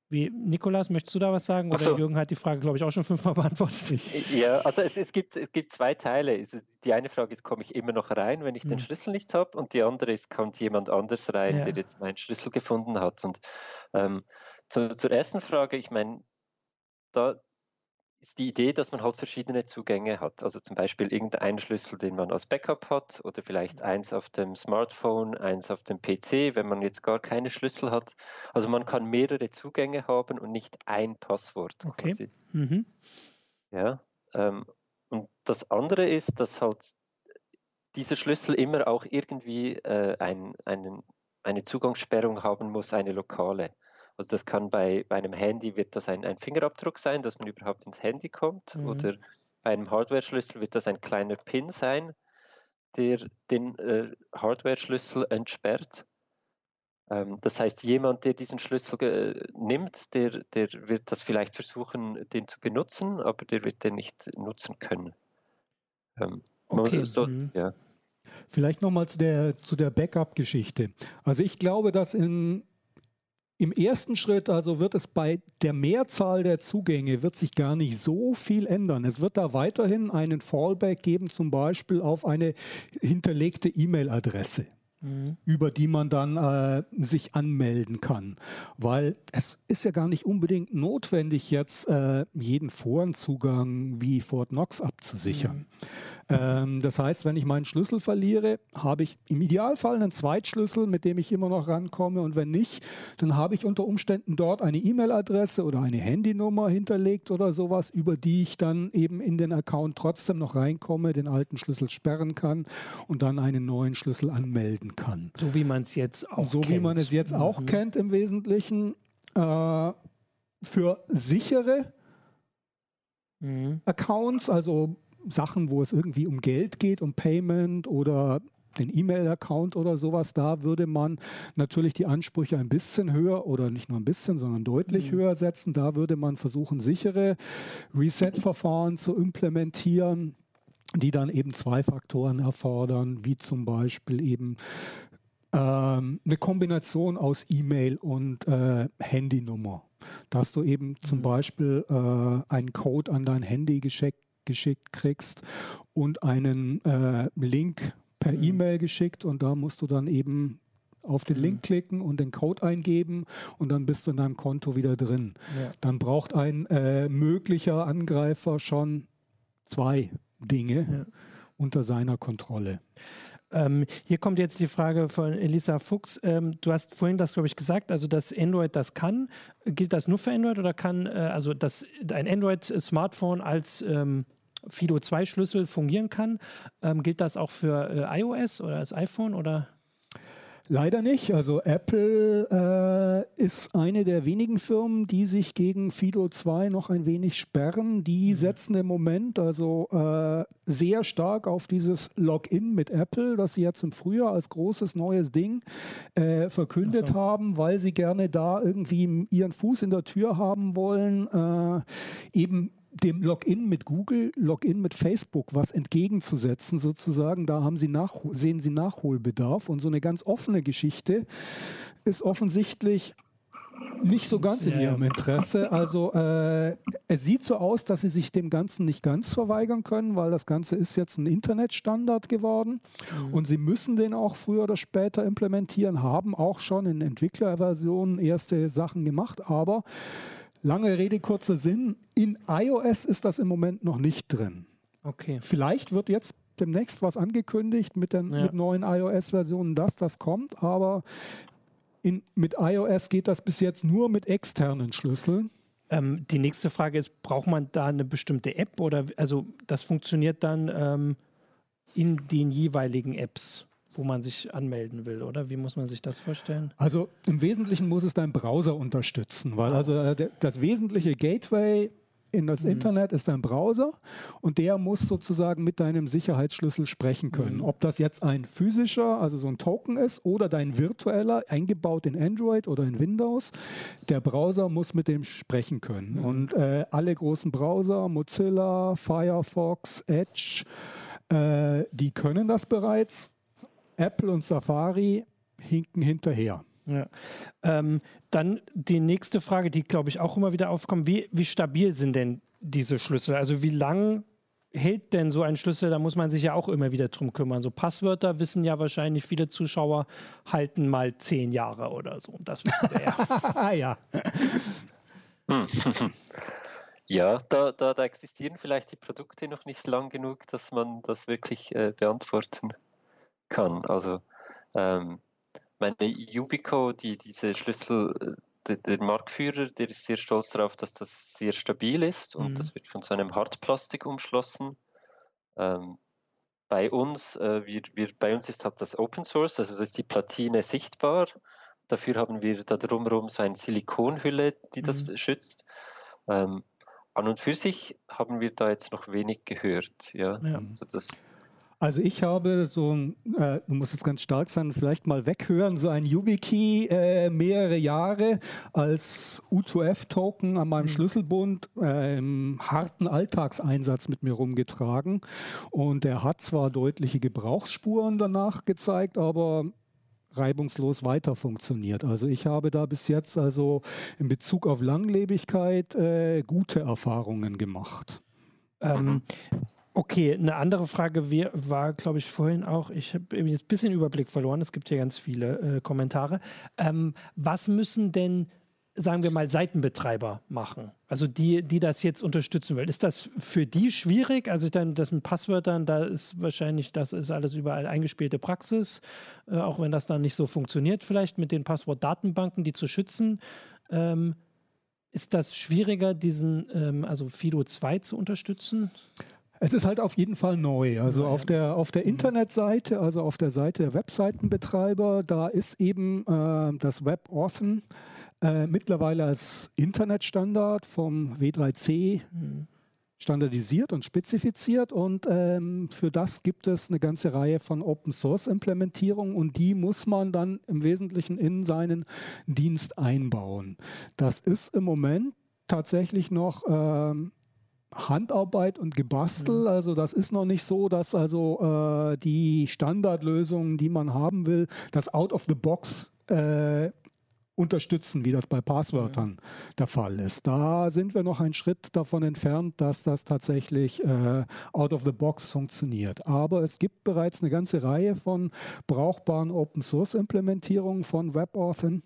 Wie, Nikolas, möchtest du da was sagen? Oder so. Jürgen hat die Frage, glaube ich, auch schon fünfmal beantwortet. Ja, also es, es, gibt, es gibt zwei Teile. Die eine Frage ist, komme ich immer noch rein, wenn ich hm. den Schlüssel nicht habe? Und die andere ist, kommt jemand anders rein, ja. der jetzt meinen Schlüssel gefunden hat? Und ähm, zu, zur ersten Frage, ich meine, da ist die Idee, dass man halt verschiedene Zugänge hat. Also zum Beispiel irgendeinen Schlüssel, den man als Backup hat oder vielleicht eins auf dem Smartphone, eins auf dem PC, wenn man jetzt gar keine Schlüssel hat. Also man kann mehrere Zugänge haben und nicht ein Passwort. Okay. Mhm. Ja. Ähm, und das andere ist, dass halt dieser Schlüssel immer auch irgendwie äh, ein, einen, eine Zugangssperrung haben muss, eine lokale. Also das kann bei, bei einem Handy wird das ein, ein Fingerabdruck sein, dass man überhaupt ins Handy kommt. Mhm. Oder bei einem Hardware-Schlüssel wird das ein kleiner Pin sein, der den äh, Hardware-Schlüssel entsperrt. Ähm, das heißt, jemand, der diesen Schlüssel äh, nimmt, der, der wird das vielleicht versuchen, den zu benutzen, aber der wird den nicht nutzen können. Ähm, okay. So, mhm. ja. Vielleicht nochmal zu der, zu der Backup-Geschichte. Also ich glaube, dass in im ersten Schritt also wird es bei der Mehrzahl der Zugänge wird sich gar nicht so viel ändern. Es wird da weiterhin einen Fallback geben, zum Beispiel auf eine hinterlegte E-Mail-Adresse. Mhm. über die man dann äh, sich anmelden kann. Weil es ist ja gar nicht unbedingt notwendig, jetzt äh, jeden Forenzugang wie Fort Knox abzusichern. Mhm. Ähm, das heißt, wenn ich meinen Schlüssel verliere, habe ich im Idealfall einen Zweitschlüssel, mit dem ich immer noch rankomme. Und wenn nicht, dann habe ich unter Umständen dort eine E-Mail-Adresse oder eine Handynummer hinterlegt oder sowas, über die ich dann eben in den Account trotzdem noch reinkomme, den alten Schlüssel sperren kann und dann einen neuen Schlüssel anmelden kann. So wie man es jetzt auch so kennt. So wie man es jetzt mhm. auch kennt im Wesentlichen. Äh, für sichere mhm. Accounts, also Sachen, wo es irgendwie um Geld geht, um Payment oder den E-Mail-Account oder sowas, da würde man natürlich die Ansprüche ein bisschen höher oder nicht nur ein bisschen, sondern deutlich mhm. höher setzen. Da würde man versuchen, sichere Reset-Verfahren zu implementieren, die dann eben zwei Faktoren erfordern, wie zum Beispiel eben ähm, eine Kombination aus E-Mail und äh, Handynummer. Dass du eben zum mhm. Beispiel äh, einen Code an dein Handy geschickt geschickt kriegst und einen äh, Link per mhm. E-Mail geschickt und da musst du dann eben auf den Link mhm. klicken und den Code eingeben und dann bist du in deinem Konto wieder drin. Ja. Dann braucht ein äh, möglicher Angreifer schon zwei Dinge ja. unter seiner Kontrolle. Ähm, hier kommt jetzt die Frage von Elisa Fuchs. Ähm, du hast vorhin das, glaube ich, gesagt, also dass Android das kann. Gilt das nur für Android oder kann äh, also dass ein Android-Smartphone als ähm, Fido 2 Schlüssel fungieren kann. Ähm, gilt das auch für äh, iOS oder als iPhone oder? Leider nicht. Also Apple äh, ist eine der wenigen Firmen, die sich gegen Fido 2 noch ein wenig sperren. Die mhm. setzen im Moment also äh, sehr stark auf dieses Login mit Apple, das sie jetzt im Frühjahr als großes neues Ding äh, verkündet so. haben, weil sie gerne da irgendwie ihren Fuß in der Tür haben wollen. Äh, eben dem Login mit Google, Login mit Facebook was entgegenzusetzen, sozusagen. Da haben sie nach, sehen sie Nachholbedarf. Und so eine ganz offene Geschichte ist offensichtlich nicht so ganz in ihrem Interesse. Also äh, es sieht so aus, dass sie sich dem Ganzen nicht ganz verweigern können, weil das Ganze ist jetzt ein Internetstandard geworden mhm. und sie müssen den auch früher oder später implementieren, haben auch schon in Entwicklerversionen erste Sachen gemacht, aber Lange Rede, kurzer Sinn. In iOS ist das im Moment noch nicht drin. Okay. Vielleicht wird jetzt demnächst was angekündigt mit, den, ja. mit neuen iOS-Versionen, dass das kommt, aber in, mit iOS geht das bis jetzt nur mit externen Schlüsseln. Ähm, die nächste Frage ist, braucht man da eine bestimmte App oder also das funktioniert dann ähm, in den jeweiligen Apps? Wo man sich anmelden will, oder? Wie muss man sich das vorstellen? Also im Wesentlichen muss es dein Browser unterstützen, weil also äh, das wesentliche Gateway in das mhm. Internet ist dein Browser und der muss sozusagen mit deinem Sicherheitsschlüssel sprechen können. Mhm. Ob das jetzt ein physischer, also so ein Token ist oder dein virtueller, eingebaut in Android oder in Windows, der Browser muss mit dem sprechen können. Mhm. Und äh, alle großen Browser, Mozilla, Firefox, Edge, äh, die können das bereits Apple und Safari hinken hinterher. Ja. Ähm, dann die nächste Frage, die glaube ich auch immer wieder aufkommt. Wie, wie stabil sind denn diese Schlüssel? Also wie lang hält denn so ein Schlüssel? Da muss man sich ja auch immer wieder drum kümmern. So Passwörter wissen ja wahrscheinlich viele Zuschauer halten mal zehn Jahre oder so. Das wissen wir ja. ja. Ja, da, da, da, existieren vielleicht die Produkte noch nicht lang genug, dass man das wirklich äh, beantworten kann. Also ähm, meine Yubico, die diese Schlüssel, äh, der, der, Marktführer, der ist sehr stolz darauf, dass das sehr stabil ist und mhm. das wird von so einem Hartplastik umschlossen. Ähm, bei uns, äh, wir, wir, bei uns ist halt das Open Source, also das ist die Platine sichtbar. Dafür haben wir da drumherum so eine Silikonhülle, die das mhm. schützt. Ähm, an und für sich haben wir da jetzt noch wenig gehört. Ja, ja. Also das, also ich habe so ein, äh, du musst jetzt ganz stark sein, vielleicht mal weghören, so ein YubiKey äh, mehrere Jahre als U2F-Token an meinem mhm. Schlüsselbund äh, im harten Alltagseinsatz mit mir rumgetragen. Und er hat zwar deutliche Gebrauchsspuren danach gezeigt, aber reibungslos weiter funktioniert. Also ich habe da bis jetzt also in Bezug auf Langlebigkeit äh, gute Erfahrungen gemacht. Ähm, mhm. Okay, eine andere Frage war, glaube ich, vorhin auch, ich habe jetzt ein bisschen Überblick verloren, es gibt hier ganz viele äh, Kommentare. Ähm, was müssen denn, sagen wir mal, Seitenbetreiber machen? Also die, die das jetzt unterstützen will. Ist das für die schwierig? Also dann das mit Passwörtern, da ist wahrscheinlich, das ist alles überall eingespielte Praxis, äh, auch wenn das dann nicht so funktioniert, vielleicht mit den Passwortdatenbanken, die zu schützen. Ähm, ist das schwieriger, diesen, ähm, also Fido 2 zu unterstützen? Es ist halt auf jeden Fall neu. Also ja, auf, der, auf der Internetseite, also auf der Seite der Webseitenbetreiber, da ist eben äh, das WebAuthn äh, mittlerweile als Internetstandard vom W3C mhm. standardisiert und spezifiziert. Und ähm, für das gibt es eine ganze Reihe von Open Source Implementierungen und die muss man dann im Wesentlichen in seinen Dienst einbauen. Das ist im Moment tatsächlich noch ähm, Handarbeit und Gebastel. Mhm. Also das ist noch nicht so, dass also äh, die Standardlösungen, die man haben will, das out of the box äh, unterstützen, wie das bei Passwörtern mhm. der Fall ist. Da sind wir noch einen Schritt davon entfernt, dass das tatsächlich äh, out of the box funktioniert. Aber es gibt bereits eine ganze Reihe von brauchbaren Open Source Implementierungen von WebAuthn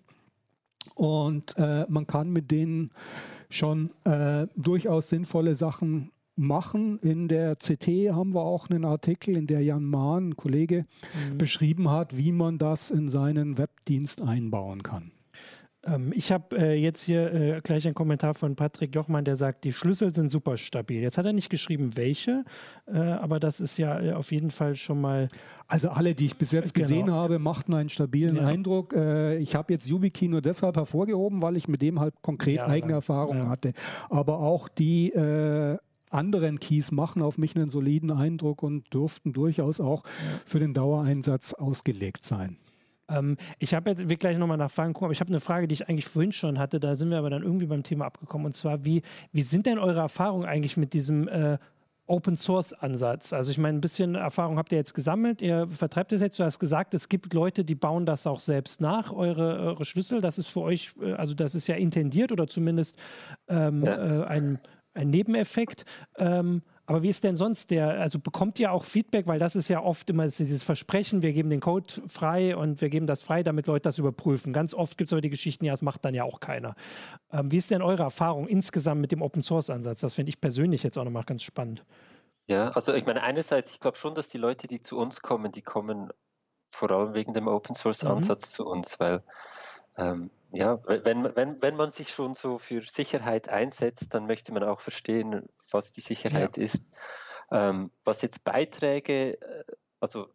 und äh, man kann mit denen schon äh, durchaus sinnvolle Sachen machen. In der CT haben wir auch einen Artikel, in der Jan Mahn, ein Kollege, mhm. beschrieben hat, wie man das in seinen Webdienst einbauen kann. Ähm, ich habe äh, jetzt hier äh, gleich einen Kommentar von Patrick Jochmann, der sagt, die Schlüssel sind super stabil. Jetzt hat er nicht geschrieben, welche, äh, aber das ist ja äh, auf jeden Fall schon mal. Also alle, die ich bis jetzt genau. gesehen habe, machten einen stabilen ja. Eindruck. Äh, ich habe jetzt YubiKey nur deshalb hervorgehoben, weil ich mit dem halt konkret ja, eigene Erfahrungen ja. hatte. Aber auch die äh, anderen Keys machen auf mich einen soliden Eindruck und dürften durchaus auch für den Dauereinsatz ausgelegt sein. Ähm, ich habe jetzt, wir gleich nochmal nachfragen, gucken, aber ich habe eine Frage, die ich eigentlich vorhin schon hatte, da sind wir aber dann irgendwie beim Thema abgekommen. Und zwar, wie, wie sind denn eure Erfahrungen eigentlich mit diesem äh, Open Source Ansatz. Also ich meine, ein bisschen Erfahrung habt ihr jetzt gesammelt. Ihr vertreibt es jetzt. Du hast gesagt, es gibt Leute, die bauen das auch selbst nach, eure, eure Schlüssel. Das ist für euch, äh, also das ist ja intendiert oder zumindest ähm, ja. äh, ein, ein Nebeneffekt. Ähm, aber wie ist denn sonst der, also bekommt ihr auch Feedback, weil das ist ja oft immer dieses Versprechen, wir geben den Code frei und wir geben das frei, damit Leute das überprüfen. Ganz oft gibt es aber die Geschichten, ja, das macht dann ja auch keiner. Ähm, wie ist denn eure Erfahrung insgesamt mit dem Open Source Ansatz? Das finde ich persönlich jetzt auch nochmal ganz spannend. Ja, also ich meine, einerseits, ich glaube schon, dass die Leute, die zu uns kommen, die kommen vor allem wegen dem Open Source mhm. Ansatz mhm. zu uns, weil ähm, ja, wenn, wenn, wenn man sich schon so für Sicherheit einsetzt, dann möchte man auch verstehen, was die Sicherheit ja. ist. Ähm, was jetzt Beiträge, äh, also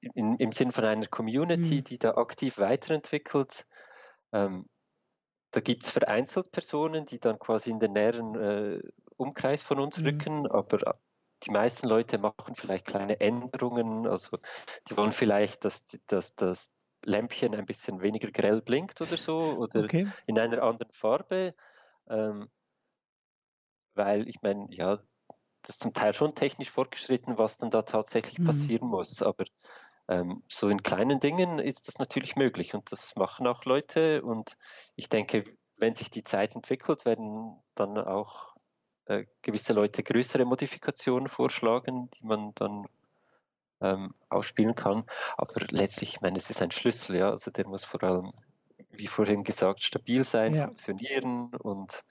in, im Sinn von einer Community, mhm. die da aktiv weiterentwickelt, ähm, da gibt es vereinzelt Personen, die dann quasi in den näheren äh, Umkreis von uns mhm. rücken, aber die meisten Leute machen vielleicht kleine Änderungen, also die wollen vielleicht, dass, dass, dass Lämpchen ein bisschen weniger grell blinkt oder so oder okay. in einer anderen Farbe. Ähm, weil ich meine, ja, das ist zum Teil schon technisch fortgeschritten, was dann da tatsächlich mhm. passieren muss. Aber ähm, so in kleinen Dingen ist das natürlich möglich und das machen auch Leute. Und ich denke, wenn sich die Zeit entwickelt, werden dann auch äh, gewisse Leute größere Modifikationen vorschlagen, die man dann ähm, ausspielen kann. Aber letztlich, ich meine, es ist ein Schlüssel, ja, also der muss vor allem, wie vorhin gesagt, stabil sein, ja. funktionieren und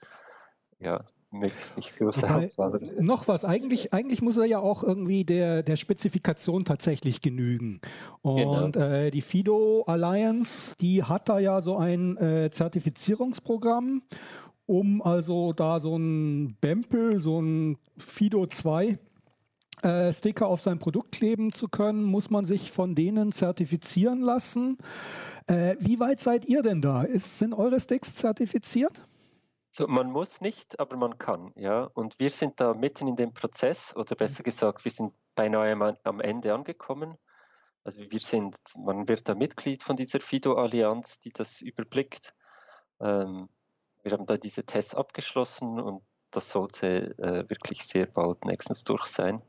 ja, möglichst nicht größer Wobei, Noch was, eigentlich, eigentlich muss er ja auch irgendwie der, der Spezifikation tatsächlich genügen. Und genau. äh, die FIDO Alliance, die hat da ja so ein äh, Zertifizierungsprogramm um also da so ein Bempel, so ein Fido 2 äh, Sticker auf sein Produkt kleben zu können, muss man sich von denen zertifizieren lassen. Äh, wie weit seid ihr denn da? Ist, sind eure Sticks zertifiziert? So, man muss nicht, aber man kann, ja. Und wir sind da mitten in dem Prozess, oder besser gesagt, wir sind beinahe am Ende angekommen. Also wir sind, man wird da Mitglied von dieser FIDO-Allianz, die das überblickt. Ähm, wir haben da diese Tests abgeschlossen und das sollte äh, wirklich sehr bald nächstens durch sein.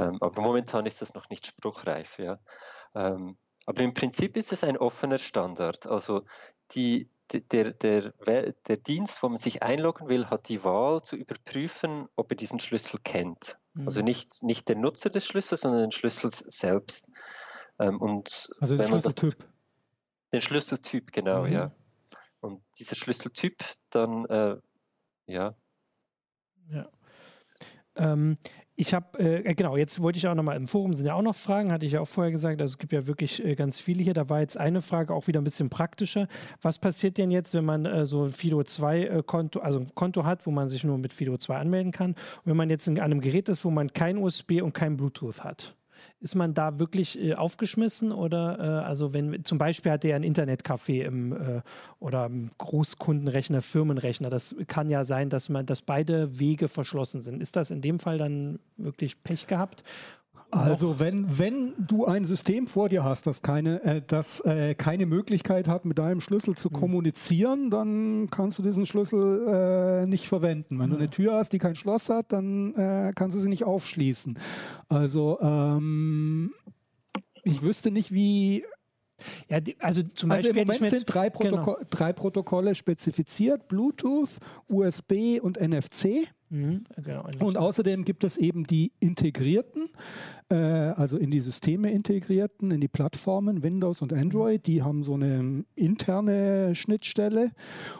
Ähm, aber momentan ist das noch nicht spruchreif. Ja. Ähm, aber im Prinzip ist es ein offener Standard. Also die, der, der, der Dienst, wo man sich einloggen will, hat die Wahl zu überprüfen, ob er diesen Schlüssel kennt. Mhm. Also nicht, nicht der Nutzer des Schlüssels, sondern den Schlüssel selbst. Ähm, und also den Schlüsseltyp. Das, den Schlüsseltyp, genau, mhm. ja. Und dieser Schlüsseltyp dann, äh, ja. Ja. Ähm, ich habe, äh, äh, genau, jetzt wollte ich auch nochmal, im Forum sind ja auch noch Fragen, hatte ich ja auch vorher gesagt, also es gibt ja wirklich äh, ganz viele hier. Da war jetzt eine Frage auch wieder ein bisschen praktischer. Was passiert denn jetzt, wenn man äh, so ein Fido 2 äh, Konto, also ein Konto hat, wo man sich nur mit Fido 2 anmelden kann? Und wenn man jetzt an einem Gerät ist, wo man kein USB und kein Bluetooth hat? Ist man da wirklich äh, aufgeschmissen oder äh, also wenn zum Beispiel hat der ein Internetcafé im äh, oder im Großkundenrechner, Firmenrechner, das kann ja sein, dass man, dass beide Wege verschlossen sind. Ist das in dem Fall dann wirklich Pech gehabt? Also wenn, wenn du ein System vor dir hast, das keine, äh, das äh, keine Möglichkeit hat, mit deinem Schlüssel zu mhm. kommunizieren, dann kannst du diesen Schlüssel äh, nicht verwenden. Wenn mhm. du eine Tür hast, die kein Schloss hat, dann äh, kannst du sie nicht aufschließen. Also ähm, ich wüsste nicht, wie ja, die, also zum Beispiel. Also im Moment sind drei, Protoko genau. drei Protokolle spezifiziert: Bluetooth, USB und NFC. Mhm, genau, und außerdem gibt es eben die integrierten, äh, also in die Systeme integrierten, in die Plattformen Windows und Android. Die haben so eine interne Schnittstelle.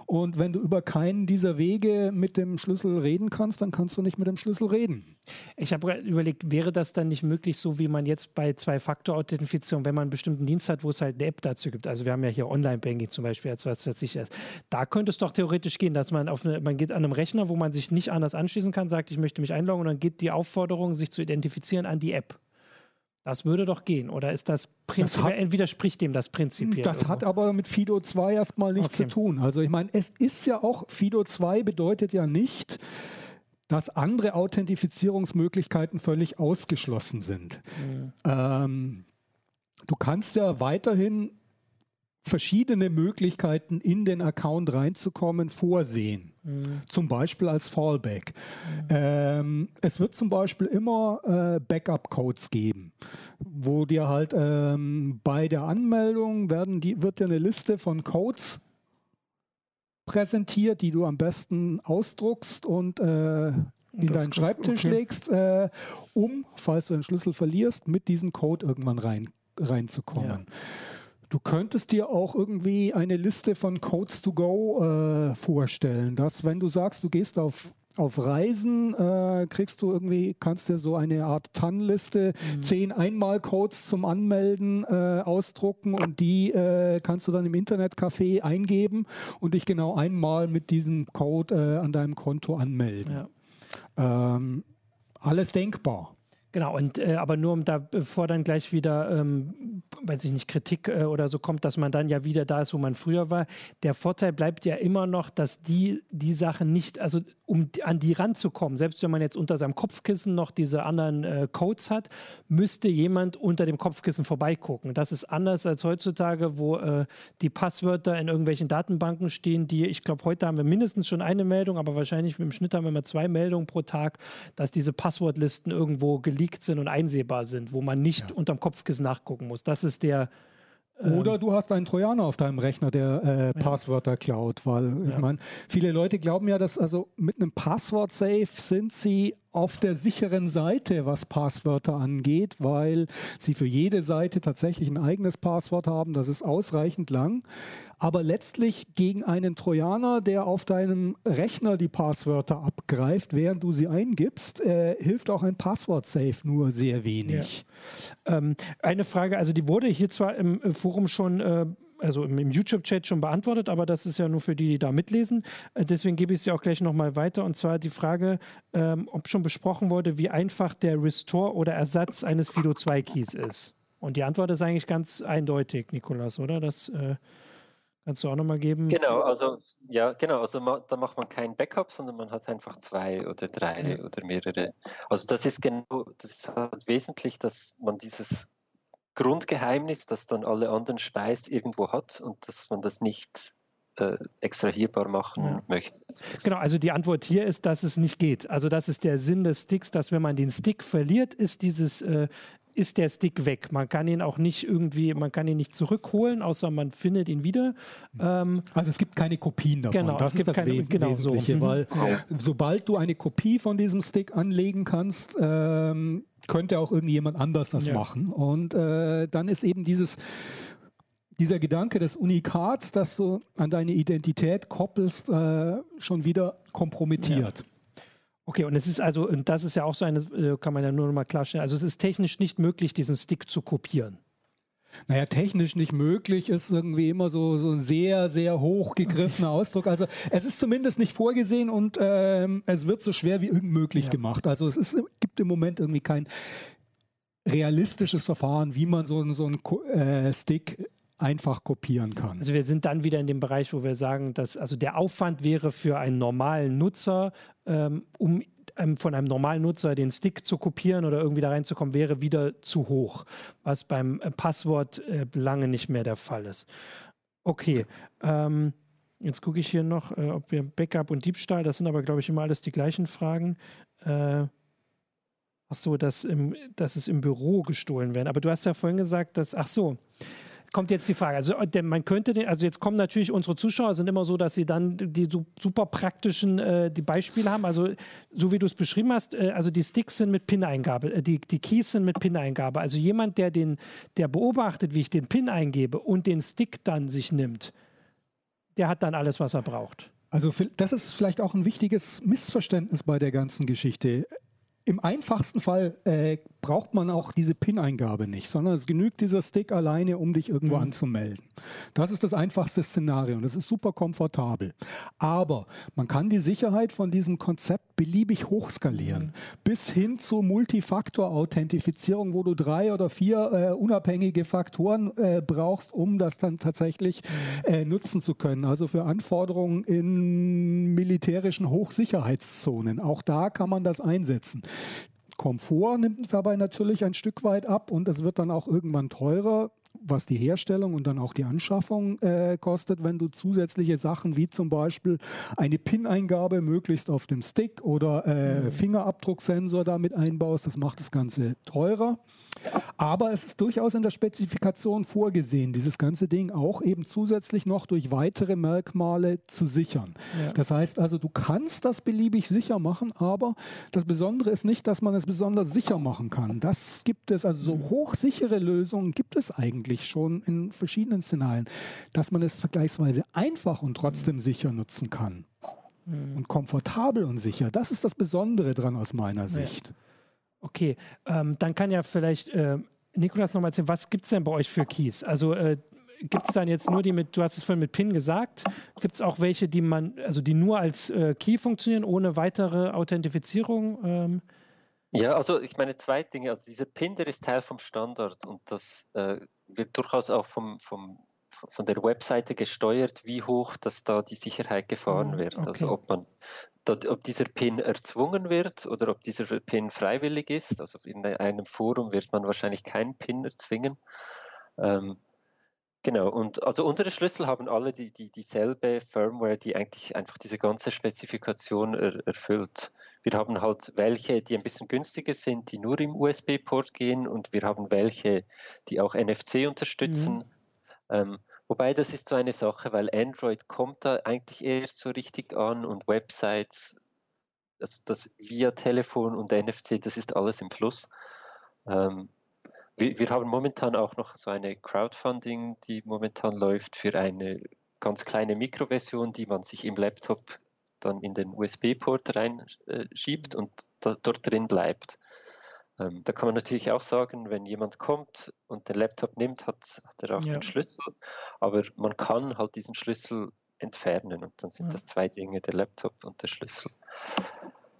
Und wenn du über keinen dieser Wege mit dem Schlüssel reden kannst, dann kannst du nicht mit dem Schlüssel reden. Ich habe überlegt, wäre das dann nicht möglich, so wie man jetzt bei Zwei-Faktor-Authentifizierung, wenn man einen bestimmten Dienst hat, wo es halt eine App dazu gibt. Also wir haben ja hier Online-Banking zum Beispiel als was, was sicher ist. Da könnte es doch theoretisch gehen, dass man auf eine, man geht an einem Rechner, wo man sich nicht anders anschließen kann, sagt, ich möchte mich einloggen und dann geht die Aufforderung, sich zu identifizieren, an die App. Das würde doch gehen. Oder ist das prinzipiell, das widerspricht dem das prinzipiell? Das irgendwo? hat aber mit Fido 2 erstmal nichts okay. zu tun. Also ich meine, es ist ja auch, Fido 2 bedeutet ja nicht, dass andere Authentifizierungsmöglichkeiten völlig ausgeschlossen sind. Mhm. Ähm, du kannst ja weiterhin verschiedene Möglichkeiten in den Account reinzukommen vorsehen. Mhm. Zum Beispiel als Fallback. Mhm. Ähm, es wird zum Beispiel immer äh, Backup-Codes geben, wo dir halt ähm, bei der Anmeldung werden die, wird dir eine Liste von Codes präsentiert, die du am besten ausdruckst und äh, in deinen Schreibtisch okay. legst, äh, um, falls du den Schlüssel verlierst, mit diesem Code irgendwann rein, reinzukommen. Ja. Du könntest dir auch irgendwie eine Liste von Codes to go äh, vorstellen, dass wenn du sagst, du gehst auf auf Reisen äh, kriegst du irgendwie, kannst dir so eine Art TAN-Liste, mhm. zehn Einmalcodes zum Anmelden äh, ausdrucken und die äh, kannst du dann im Internetcafé eingeben und dich genau einmal mit diesem Code äh, an deinem Konto anmelden. Ja. Ähm, alles denkbar. Genau, und äh, aber nur um da, bevor dann gleich wieder, ähm, weiß ich nicht, Kritik äh, oder so kommt, dass man dann ja wieder da ist, wo man früher war. Der Vorteil bleibt ja immer noch, dass die, die Sachen nicht, also um an die ranzukommen, selbst wenn man jetzt unter seinem Kopfkissen noch diese anderen äh, Codes hat, müsste jemand unter dem Kopfkissen vorbeigucken. Das ist anders als heutzutage, wo äh, die Passwörter in irgendwelchen Datenbanken stehen, die, ich glaube, heute haben wir mindestens schon eine Meldung, aber wahrscheinlich im Schnitt haben wir mal zwei Meldungen pro Tag, dass diese Passwortlisten irgendwo geleakt sind und einsehbar sind, wo man nicht ja. unterm Kopfkissen nachgucken muss. Das ist der oder ähm. du hast einen Trojaner auf deinem Rechner, der äh, Passwörter klaut, weil ja. ich meine, viele Leute glauben ja, dass also mit einem Passwort-Safe sind sie auf der sicheren Seite, was Passwörter angeht, weil sie für jede Seite tatsächlich ein eigenes Passwort haben. Das ist ausreichend lang. Aber letztlich gegen einen Trojaner, der auf deinem Rechner die Passwörter abgreift, während du sie eingibst, äh, hilft auch ein Passwort-Safe nur sehr wenig. Ja. Ähm, eine Frage, also die wurde hier zwar im Forum schon äh, also im, YouTube-Chat schon beantwortet, aber das ist ja nur für die, die da mitlesen. Äh, deswegen gebe ich es ja auch gleich nochmal weiter. Und zwar die Frage, ähm, ob schon besprochen wurde, wie einfach der Restore oder Ersatz eines Fido2-Keys ist. Und die Antwort ist eigentlich ganz eindeutig, Nikolas, oder? Das äh, kannst du auch nochmal geben. Genau, also ja, genau, also ma, da macht man kein Backup, sondern man hat einfach zwei oder drei ja. oder mehrere. Also das ist genau, das ist halt wesentlich, dass man dieses Grundgeheimnis, das dann alle anderen speist, irgendwo hat und dass man das nicht äh, extrahierbar machen ja. möchte. Genau, also die Antwort hier ist, dass es nicht geht. Also das ist der Sinn des Sticks, dass wenn man den Stick verliert, ist dieses äh, ist der Stick weg. Man kann ihn auch nicht irgendwie, man kann ihn nicht zurückholen, außer man findet ihn wieder. Ähm, also es gibt keine Kopien davon. Genau, das ist das keine, Wes genau Wesentliche, so. weil mhm. sobald du eine Kopie von diesem Stick anlegen kannst, ähm, könnte auch irgendjemand anders das ja. machen. Und äh, dann ist eben dieses dieser Gedanke des Unikats, dass du an deine Identität koppelst, äh, schon wieder kompromittiert. Ja. Okay, und es ist also, und das ist ja auch so eine, äh, kann man ja nur noch mal klarstellen, also es ist technisch nicht möglich, diesen Stick zu kopieren. Naja, technisch nicht möglich ist irgendwie immer so, so ein sehr, sehr hochgegriffener. Ausdruck. Also es ist zumindest nicht vorgesehen und ähm, es wird so schwer wie irgend möglich ja. gemacht. Also es ist, gibt im Moment irgendwie kein realistisches Verfahren, wie man so, so einen äh, Stick einfach kopieren kann. Also wir sind dann wieder in dem Bereich, wo wir sagen, dass also der Aufwand wäre für einen normalen Nutzer, ähm, um ähm, von einem normalen Nutzer den Stick zu kopieren oder irgendwie da reinzukommen, wäre wieder zu hoch, was beim äh, Passwort äh, lange nicht mehr der Fall ist. Okay, ähm, jetzt gucke ich hier noch, äh, ob wir Backup und Diebstahl, das sind aber, glaube ich, immer alles die gleichen Fragen. Äh, ach so, dass, im, dass es im Büro gestohlen werden. Aber du hast ja vorhin gesagt, dass, ach so, kommt jetzt die Frage. Also äh, man könnte den, also jetzt kommen natürlich unsere Zuschauer sind immer so, dass sie dann die super praktischen äh, die Beispiele haben. Also so wie du es beschrieben hast, äh, also die Sticks sind mit PIN-Eingabe, äh, die, die Keys sind mit PIN-Eingabe. Also jemand, der den, der beobachtet, wie ich den PIN eingebe und den Stick dann sich nimmt, der hat dann alles, was er braucht. Also das ist vielleicht auch ein wichtiges Missverständnis bei der ganzen Geschichte. Im einfachsten Fall äh, braucht man auch diese PIN-Eingabe nicht, sondern es genügt dieser Stick alleine, um dich irgendwo mhm. anzumelden. Das ist das einfachste Szenario und das ist super komfortabel. Aber man kann die Sicherheit von diesem Konzept beliebig hochskalieren, mhm. bis hin zur Multifaktor-Authentifizierung, wo du drei oder vier äh, unabhängige Faktoren äh, brauchst, um das dann tatsächlich mhm. Äh, nutzen zu können. Also für Anforderungen in militärischen Hochsicherheitszonen. Auch da kann man das einsetzen. Komfort nimmt dabei natürlich ein Stück weit ab und es wird dann auch irgendwann teurer was die Herstellung und dann auch die Anschaffung äh, kostet, wenn du zusätzliche Sachen wie zum Beispiel eine PIN-Eingabe möglichst auf dem Stick oder äh, mhm. Fingerabdrucksensor damit einbaust. Das macht das Ganze teurer. Aber es ist durchaus in der Spezifikation vorgesehen, dieses ganze Ding auch eben zusätzlich noch durch weitere Merkmale zu sichern. Ja. Das heißt also, du kannst das beliebig sicher machen, aber das Besondere ist nicht, dass man es besonders sicher machen kann. Das gibt es, also so hochsichere Lösungen gibt es eigentlich schon in verschiedenen Szenarien, dass man es vergleichsweise einfach und trotzdem sicher nutzen kann. Mhm. Und komfortabel und sicher. Das ist das Besondere dran aus meiner Sicht. Ja. Okay, ähm, dann kann ja vielleicht äh, Nikolas nochmal erzählen, was gibt es denn bei euch für Keys? Also äh, gibt es dann jetzt nur die mit, du hast es vorhin mit PIN gesagt, gibt es auch welche, die man, also die nur als äh, Key funktionieren, ohne weitere Authentifizierung? Ähm? Ja, also ich meine zwei Dinge. Also dieser PIN, der ist Teil vom Standard und das äh, wird durchaus auch vom, vom von der Webseite gesteuert, wie hoch dass da die Sicherheit gefahren ah, wird. Also okay. Also ob man ob dieser PIN erzwungen wird oder ob dieser PIN freiwillig ist. Also in einem Forum wird man wahrscheinlich keinen PIN erzwingen. Ähm, genau, und also unsere Schlüssel haben alle die, die, dieselbe Firmware, die eigentlich einfach diese ganze Spezifikation er, erfüllt. Wir haben halt welche, die ein bisschen günstiger sind, die nur im USB-Port gehen und wir haben welche, die auch NFC unterstützen. Mhm. Ähm, Wobei das ist so eine Sache, weil Android kommt da eigentlich erst so richtig an und Websites, also das via Telefon und NFC, das ist alles im Fluss. Ähm, wir, wir, haben momentan auch noch so eine Crowdfunding, die momentan läuft für eine ganz kleine Mikroversion, die man sich im Laptop dann in den USB-Port reinschiebt äh, und da, dort drin bleibt. Ähm, da kann man natürlich auch sagen, wenn jemand kommt und den Laptop nimmt, hat, hat er auch ja. den Schlüssel, aber man kann halt diesen Schlüssel entfernen und dann sind ja. das zwei Dinge, der Laptop und der Schlüssel.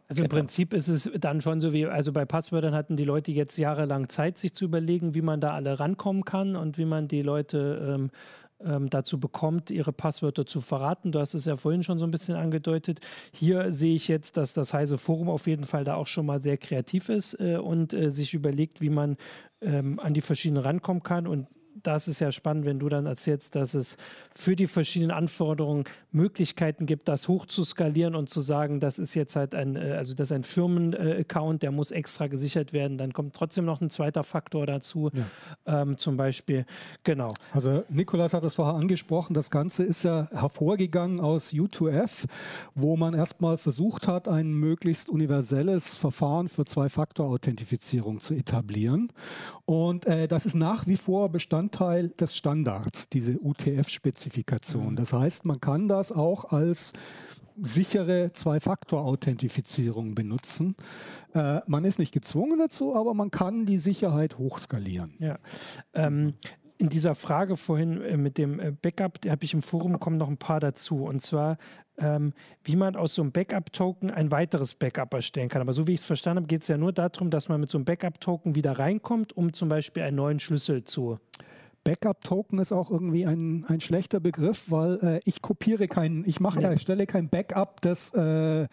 Also im genau. Prinzip ist es dann schon so wie, also bei Passwörtern hatten die Leute jetzt jahrelang Zeit, sich zu überlegen, wie man da alle rankommen kann und wie man die Leute ähm, ähm, dazu bekommt, ihre Passwörter zu verraten. Du hast es ja vorhin schon so ein bisschen angedeutet. Hier sehe ich jetzt, dass das Heise Forum auf jeden Fall da auch schon mal sehr kreativ ist äh, und äh, sich überlegt, wie man ähm, an die verschiedenen rankommen kann. Und das ist ja spannend, wenn du dann erzählst, dass es für die verschiedenen Anforderungen Möglichkeiten gibt, das hochzuskalieren und zu sagen, das ist jetzt halt ein, äh, also das ist ein Firmen-Account, der muss extra gesichert werden. Dann kommt trotzdem noch ein zweiter Faktor dazu, ja. ähm, zum Beispiel. Genau. Also Nikolas hat es vorher angesprochen, das Ganze ist ja hervorgegangen aus U2F, wo man erstmal versucht hat, ein möglichst universelles Verfahren für Zwei-Faktor-Authentifizierung zu etablieren. Und äh, das ist nach wie vor Bestandteil des Standards, diese UTF-Spezifikation. Mhm. Das heißt, man kann das auch als sichere Zwei-Faktor-Authentifizierung benutzen. Äh, man ist nicht gezwungen dazu, aber man kann die Sicherheit hochskalieren. Ja. Ähm, in dieser Frage vorhin äh, mit dem äh, Backup, da habe ich im Forum kommen noch ein paar dazu. Und zwar, ähm, wie man aus so einem Backup-Token ein weiteres Backup erstellen kann. Aber so wie ich es verstanden habe, geht es ja nur darum, dass man mit so einem Backup-Token wieder reinkommt, um zum Beispiel einen neuen Schlüssel zu Backup-Token ist auch irgendwie ein, ein schlechter Begriff, weil äh, ich kopiere keinen, ich mache, ja. stelle kein Backup des, äh,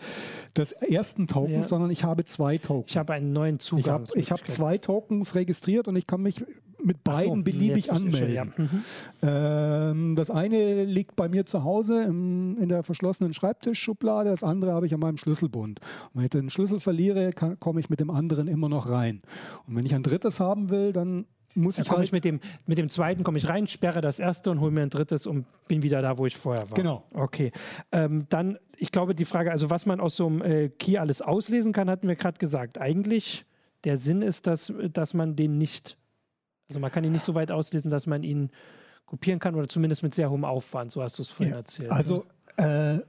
des ersten Tokens, ja. sondern ich habe zwei Tokens. Ich habe einen neuen Zugang. Ich habe hab zwei Tokens registriert und ich kann mich mit beiden so, beliebig anmelden. Ja. Mhm. Ähm, das eine liegt bei mir zu Hause im, in der verschlossenen Schreibtischschublade, das andere habe ich an meinem Schlüsselbund. Und wenn ich den Schlüssel verliere, komme ich mit dem anderen immer noch rein. Und wenn ich ein drittes haben will, dann muss ich komme halt ich mit dem, mit dem zweiten komme ich rein, sperre das erste und hole mir ein drittes und bin wieder da, wo ich vorher war. Genau. Okay. Ähm, dann, ich glaube, die Frage, also was man aus so einem äh, Key alles auslesen kann, hatten wir gerade gesagt. Eigentlich der Sinn ist, dass, dass man den nicht, also man kann ihn nicht so weit auslesen, dass man ihn kopieren kann oder zumindest mit sehr hohem Aufwand, so hast du es vorhin Ja, erzählt. Also äh,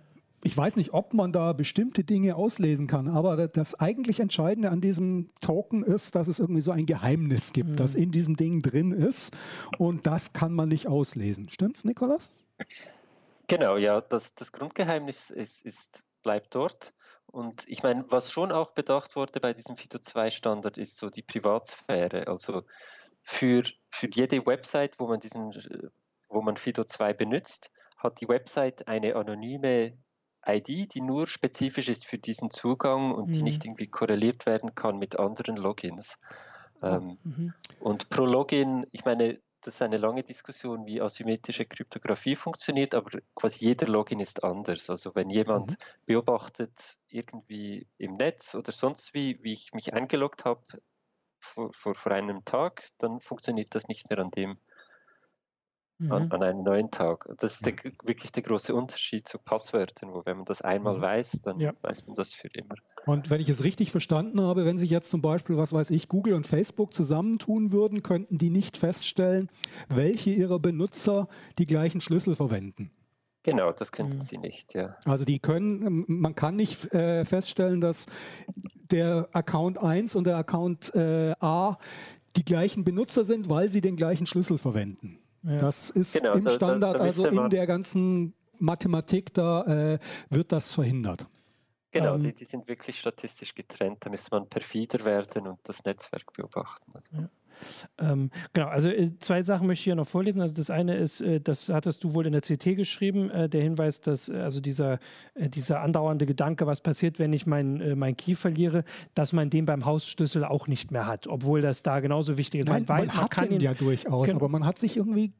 ich weiß nicht, ob man da bestimmte Dinge auslesen kann, aber das eigentlich Entscheidende an diesem Token ist, dass es irgendwie so ein Geheimnis gibt, Mhm. das in diesem Ding drin ist und das kann man nicht auslesen. Stimmt's, Nikolas? Genau, ja, das, das Grundgeheimnis ist, ist, bleibt dort. Und ich meine, was schon auch bedacht wurde bei diesem FIDO2-Standard, ist so die Privatsphäre. Also für, für jede Website, wo man diesen, wo man FIDO2 benutzt, hat die Website eine anonyme ID, die nur spezifisch ist für diesen Zugang und die Mhm. nicht irgendwie korreliert werden kann mit anderen Logins. Ähm, mhm. und pro Login, ich meine, das ist eine lange Diskussion, wie asymmetrische Kryptographie funktioniert, aber quasi jeder Login ist anders. Also wenn jemand Mhm. beobachtet irgendwie im Netz oder sonst wie, wie ich mich eingeloggt habe vor, vor, vor einem Tag, dann funktioniert das nicht mehr an dem, Mhm. an einem neuen Tag. Das ist der, wirklich der große Unterschied zu Passwörtern, wo wenn man das einmal Mhm. weiß, dann Ja. weiß man das für immer. Und wenn ich es richtig verstanden habe, wenn sich jetzt zum Beispiel, was weiß ich, Google und Facebook zusammentun würden, könnten die nicht feststellen, welche ihrer Benutzer die gleichen Schlüssel verwenden. Genau, das könnten Mhm. sie nicht, ja. Also die können, man kann nicht äh, feststellen, dass der Account 1 und der Account äh, A die gleichen Benutzer sind, weil sie den gleichen Schlüssel verwenden. Ja. Das ist Genau, im da- da- Standard, da also müsste in der ganzen Mathematik, da äh, wird das verhindert. Genau, Ähm, die, die sind wirklich statistisch getrennt. Da müsste man perfider werden und das Netzwerk beobachten. Also, Ähm, genau, also äh, zwei Sachen möchte ich hier noch vorlesen. Also das eine ist, äh, das hattest du wohl in der CT geschrieben, äh, der Hinweis, dass also dieser, dieser andauernde Gedanke, was passiert, wenn ich mein, äh, mein Key verliere, dass man den beim Hausschlüssel auch nicht mehr hat, obwohl das da genauso wichtig ist. Nein, man, weiß, man hat kann den ihn, ja durchaus, Genau. aber man hat sich irgendwie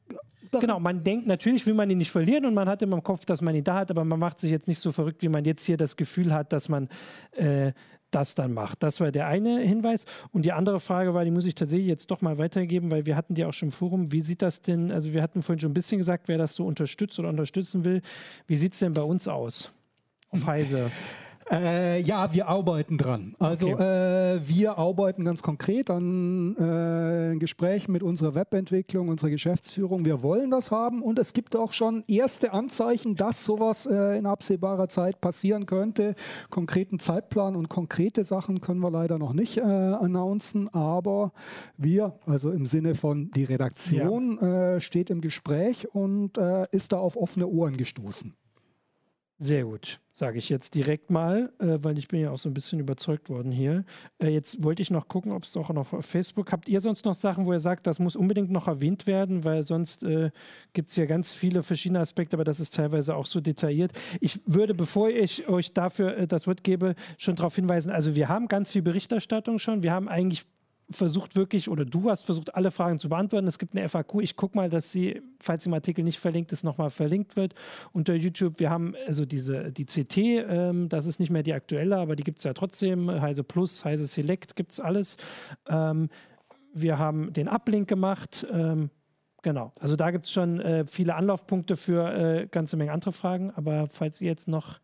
Genau, man denkt, natürlich will man ihn nicht verlieren und man hat immer im Kopf, dass man ihn da hat, aber man macht sich jetzt nicht so verrückt, wie man jetzt hier das Gefühl hat, dass man äh, das dann macht. Das war der eine Hinweis. Und die andere Frage war, die muss ich tatsächlich jetzt doch mal weitergeben, weil wir hatten die auch schon im Forum. Wie sieht das denn, also wir hatten vorhin schon ein bisschen gesagt, wer das so unterstützt oder unterstützen will. Wie sieht es denn bei uns aus? Auf Heise. Äh, ja, wir arbeiten dran. Also äh, wir arbeiten ganz konkret an äh, Gesprächen mit unserer Webentwicklung, unserer Geschäftsführung. Wir wollen das haben und es gibt auch schon erste Anzeichen, dass sowas äh, in absehbarer Zeit passieren könnte. Konkreten Zeitplan und konkrete Sachen können wir leider noch nicht äh, announcen, aber wir, also im Sinne von die Redaktion, äh, steht im Gespräch und ist da auf offene Ohren gestoßen. Sehr gut, sage ich jetzt direkt mal, äh, weil ich bin ja auch so ein bisschen überzeugt worden hier. Äh, jetzt wollte ich noch gucken, ob es auch noch auf Facebook habt ihr sonst noch Sachen, wo ihr sagt, das muss unbedingt noch erwähnt werden, weil sonst äh, gibt es ja ganz viele verschiedene Aspekte, aber das ist teilweise auch so detailliert. Ich würde, bevor ich euch dafür äh, das Wort gebe, schon darauf hinweisen, also wir haben ganz viel Berichterstattung schon, wir haben eigentlich versucht wirklich, oder du hast versucht, alle Fragen zu beantworten. Es gibt eine FAQ. Ich gucke mal, dass sie, falls im Artikel nicht verlinkt ist, nochmal verlinkt wird unter YouTube. Wir haben also diese, die CT, ähm, das ist nicht mehr die aktuelle, aber die gibt es ja trotzdem. Heise Plus, Heise Select gibt es alles. Ähm, wir haben den Uplink gemacht. Ähm, genau. Also da gibt es schon äh, viele Anlaufpunkte für äh, ganze Menge andere Fragen. Aber falls ihr jetzt noch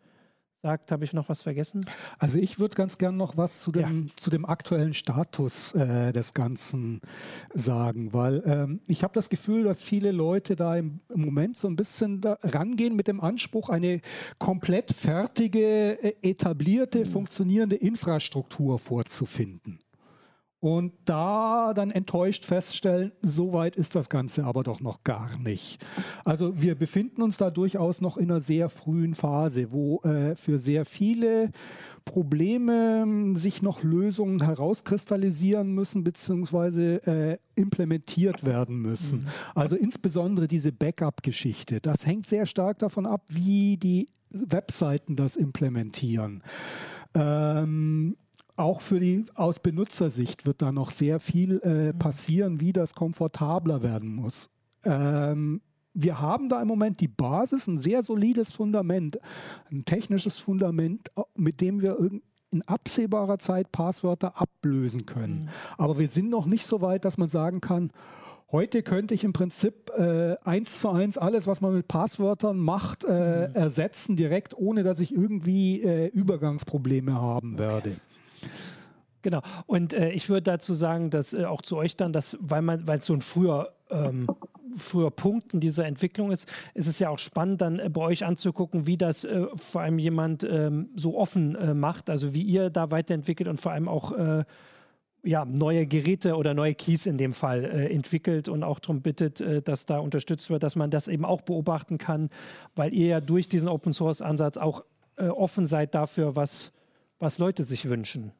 sagt, habe ich noch was vergessen? Also ich würde ganz gern noch was zu dem, zu dem aktuellen Status äh, des Ganzen sagen, weil ähm, ich habe das Gefühl, dass viele Leute da im, im Moment so ein bisschen rangehen mit dem Anspruch, eine komplett fertige, äh, etablierte, funktionierende Infrastruktur vorzufinden. Und da dann enttäuscht feststellen, so weit ist das Ganze aber doch noch gar nicht. Also wir befinden uns da durchaus noch in einer sehr frühen Phase, wo äh, für sehr viele Probleme ähm, sich noch Lösungen herauskristallisieren müssen beziehungsweise äh, implementiert werden müssen. Also insbesondere diese Backup-Geschichte. Das hängt sehr stark davon ab, wie die Webseiten das implementieren. Ähm, auch für die aus Benutzersicht wird da noch sehr viel äh, passieren, wie das komfortabler werden muss. Ähm, wir haben da im Moment die Basis, ein sehr solides Fundament, ein technisches Fundament, mit dem wir in absehbarer Zeit Passwörter ablösen können. Mhm. Aber wir sind noch nicht so weit, dass man sagen kann, Heute könnte ich im Prinzip äh, eins zu eins alles, was man mit Passwörtern macht, äh, mhm. ersetzen direkt, ohne dass ich irgendwie äh, Übergangsprobleme haben werde. Genau. Und äh, ich würde dazu sagen, dass äh, auch zu euch dann, dass, weil man, weil es so ein früher ähm, früher Punkt in dieser Entwicklung ist, ist es ja auch spannend, dann äh, bei euch anzugucken, wie das äh, vor allem jemand ähm, so offen äh, macht, also wie ihr da weiterentwickelt und vor allem auch äh, ja, neue Geräte oder neue Keys in dem Fall äh, entwickelt und auch darum bittet, äh, dass da unterstützt wird, dass man das eben auch beobachten kann, weil ihr ja durch diesen Open Source Ansatz auch offen seid dafür, was, was Leute sich wünschen.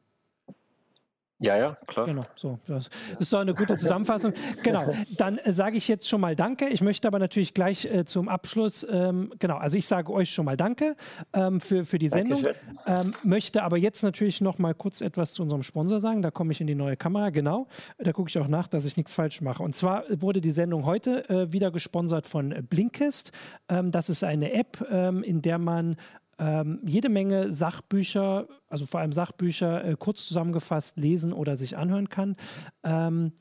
Ja, ja, klar. Genau, so. Das ist doch eine gute Zusammenfassung. Genau, dann äh, sage ich jetzt schon mal Danke. Ich möchte aber natürlich gleich äh, zum Abschluss, ähm, genau, also ich sage euch schon mal Danke ähm, für, für die Sendung. Ähm, möchte aber jetzt natürlich noch mal kurz etwas zu unserem Sponsor sagen. Da komme ich in die neue Kamera, genau. Da gucke ich auch nach, dass ich nichts falsch mache. Und zwar wurde die Sendung heute äh, wieder gesponsert von Blinkist. Ähm, das ist eine App, ähm, in der man ähm, jede Menge Sachbücher, also vor allem Sachbücher, äh, kurz zusammengefasst lesen oder sich anhören kann. Ähm,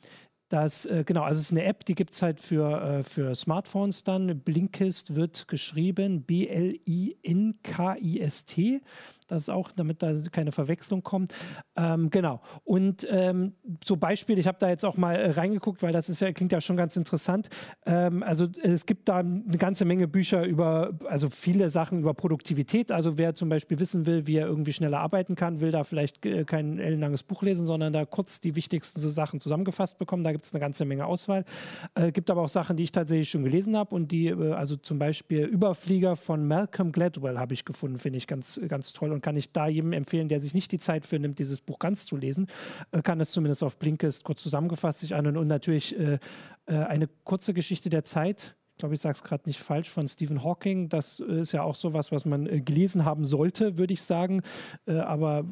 das, äh, genau, also es ist eine App, die gibt es halt für, äh, für Smartphones dann. Blinkist wird geschrieben B-L-I-N-K-I-S-T. Das ist auch, damit da keine Verwechslung kommt. Ähm, genau. Und ähm, so Beispiel, ich habe da jetzt auch mal äh, reingeguckt, weil das ist ja, klingt ja schon ganz interessant. Ähm, also es gibt da eine ganze Menge Bücher über, also viele Sachen über Produktivität. Also wer zum Beispiel wissen will, wie er irgendwie schneller arbeiten kann, will da vielleicht äh, kein ellenlanges Buch lesen, sondern da kurz die wichtigsten so Sachen zusammengefasst bekommen. Da gibt es eine ganze Menge Auswahl. Äh, gibt aber auch Sachen, die ich tatsächlich schon gelesen habe und die, äh, also zum Beispiel Überflieger von Malcolm Gladwell habe ich gefunden, finde ich ganz, ganz toll und kann ich da jedem empfehlen, der sich nicht die Zeit für nimmt, dieses Buch ganz zu lesen, äh, kann es zumindest auf Blinkist kurz zusammengefasst sich anhören und natürlich äh, äh, eine kurze Geschichte der Zeit. Ich glaube, ich sage es gerade nicht falsch, von Stephen Hawking. Das ist ja auch sowas, was man äh, gelesen haben sollte, würde ich sagen. Äh, aber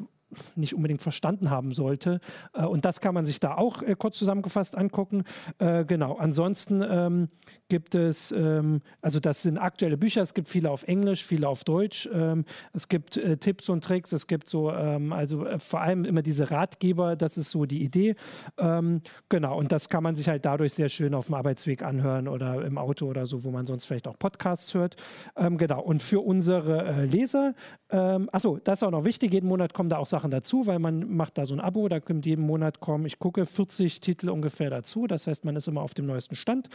nicht unbedingt verstanden haben sollte. Äh, und das kann man sich da auch äh, kurz zusammengefasst angucken. Äh, genau. Ansonsten ähm, gibt es, ähm, also das sind aktuelle Bücher, es gibt viele auf Englisch, viele auf Deutsch. Ähm, es gibt äh, Tipps und Tricks, es gibt so, ähm, also äh, vor allem immer diese Ratgeber, das ist so die Idee. Ähm, genau. Und das kann man sich halt dadurch sehr schön auf dem Arbeitsweg anhören oder im Auto oder so, wo man sonst vielleicht auch Podcasts hört. Ähm, genau. Und für unsere äh, Leser, ähm, achso, das ist auch noch wichtig, jeden Monat kommen da auch Sachen dazu, weil man macht da so ein Abo, da kommt jeden Monat kommen, ich gucke, 40 Titel ungefähr dazu. Das heißt, man ist immer auf dem neuesten Stand.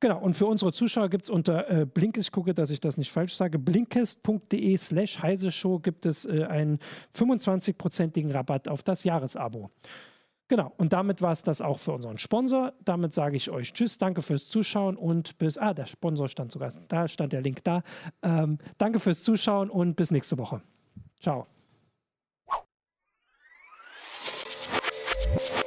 Genau, und für unsere Zuschauer gibt es unter äh, Blinkist, ich gucke, dass ich das nicht falsch sage, blinkist.de slash heise Show gibt es äh, einen 25-prozentigen Rabatt auf das Jahresabo. Genau, und damit war es das auch für unseren Sponsor. Damit sage ich euch Tschüss, danke fürs Zuschauen und bis. Ah, der Sponsor stand sogar, da stand der Link da. Ähm, danke fürs Zuschauen und bis nächste Woche. Ciao. you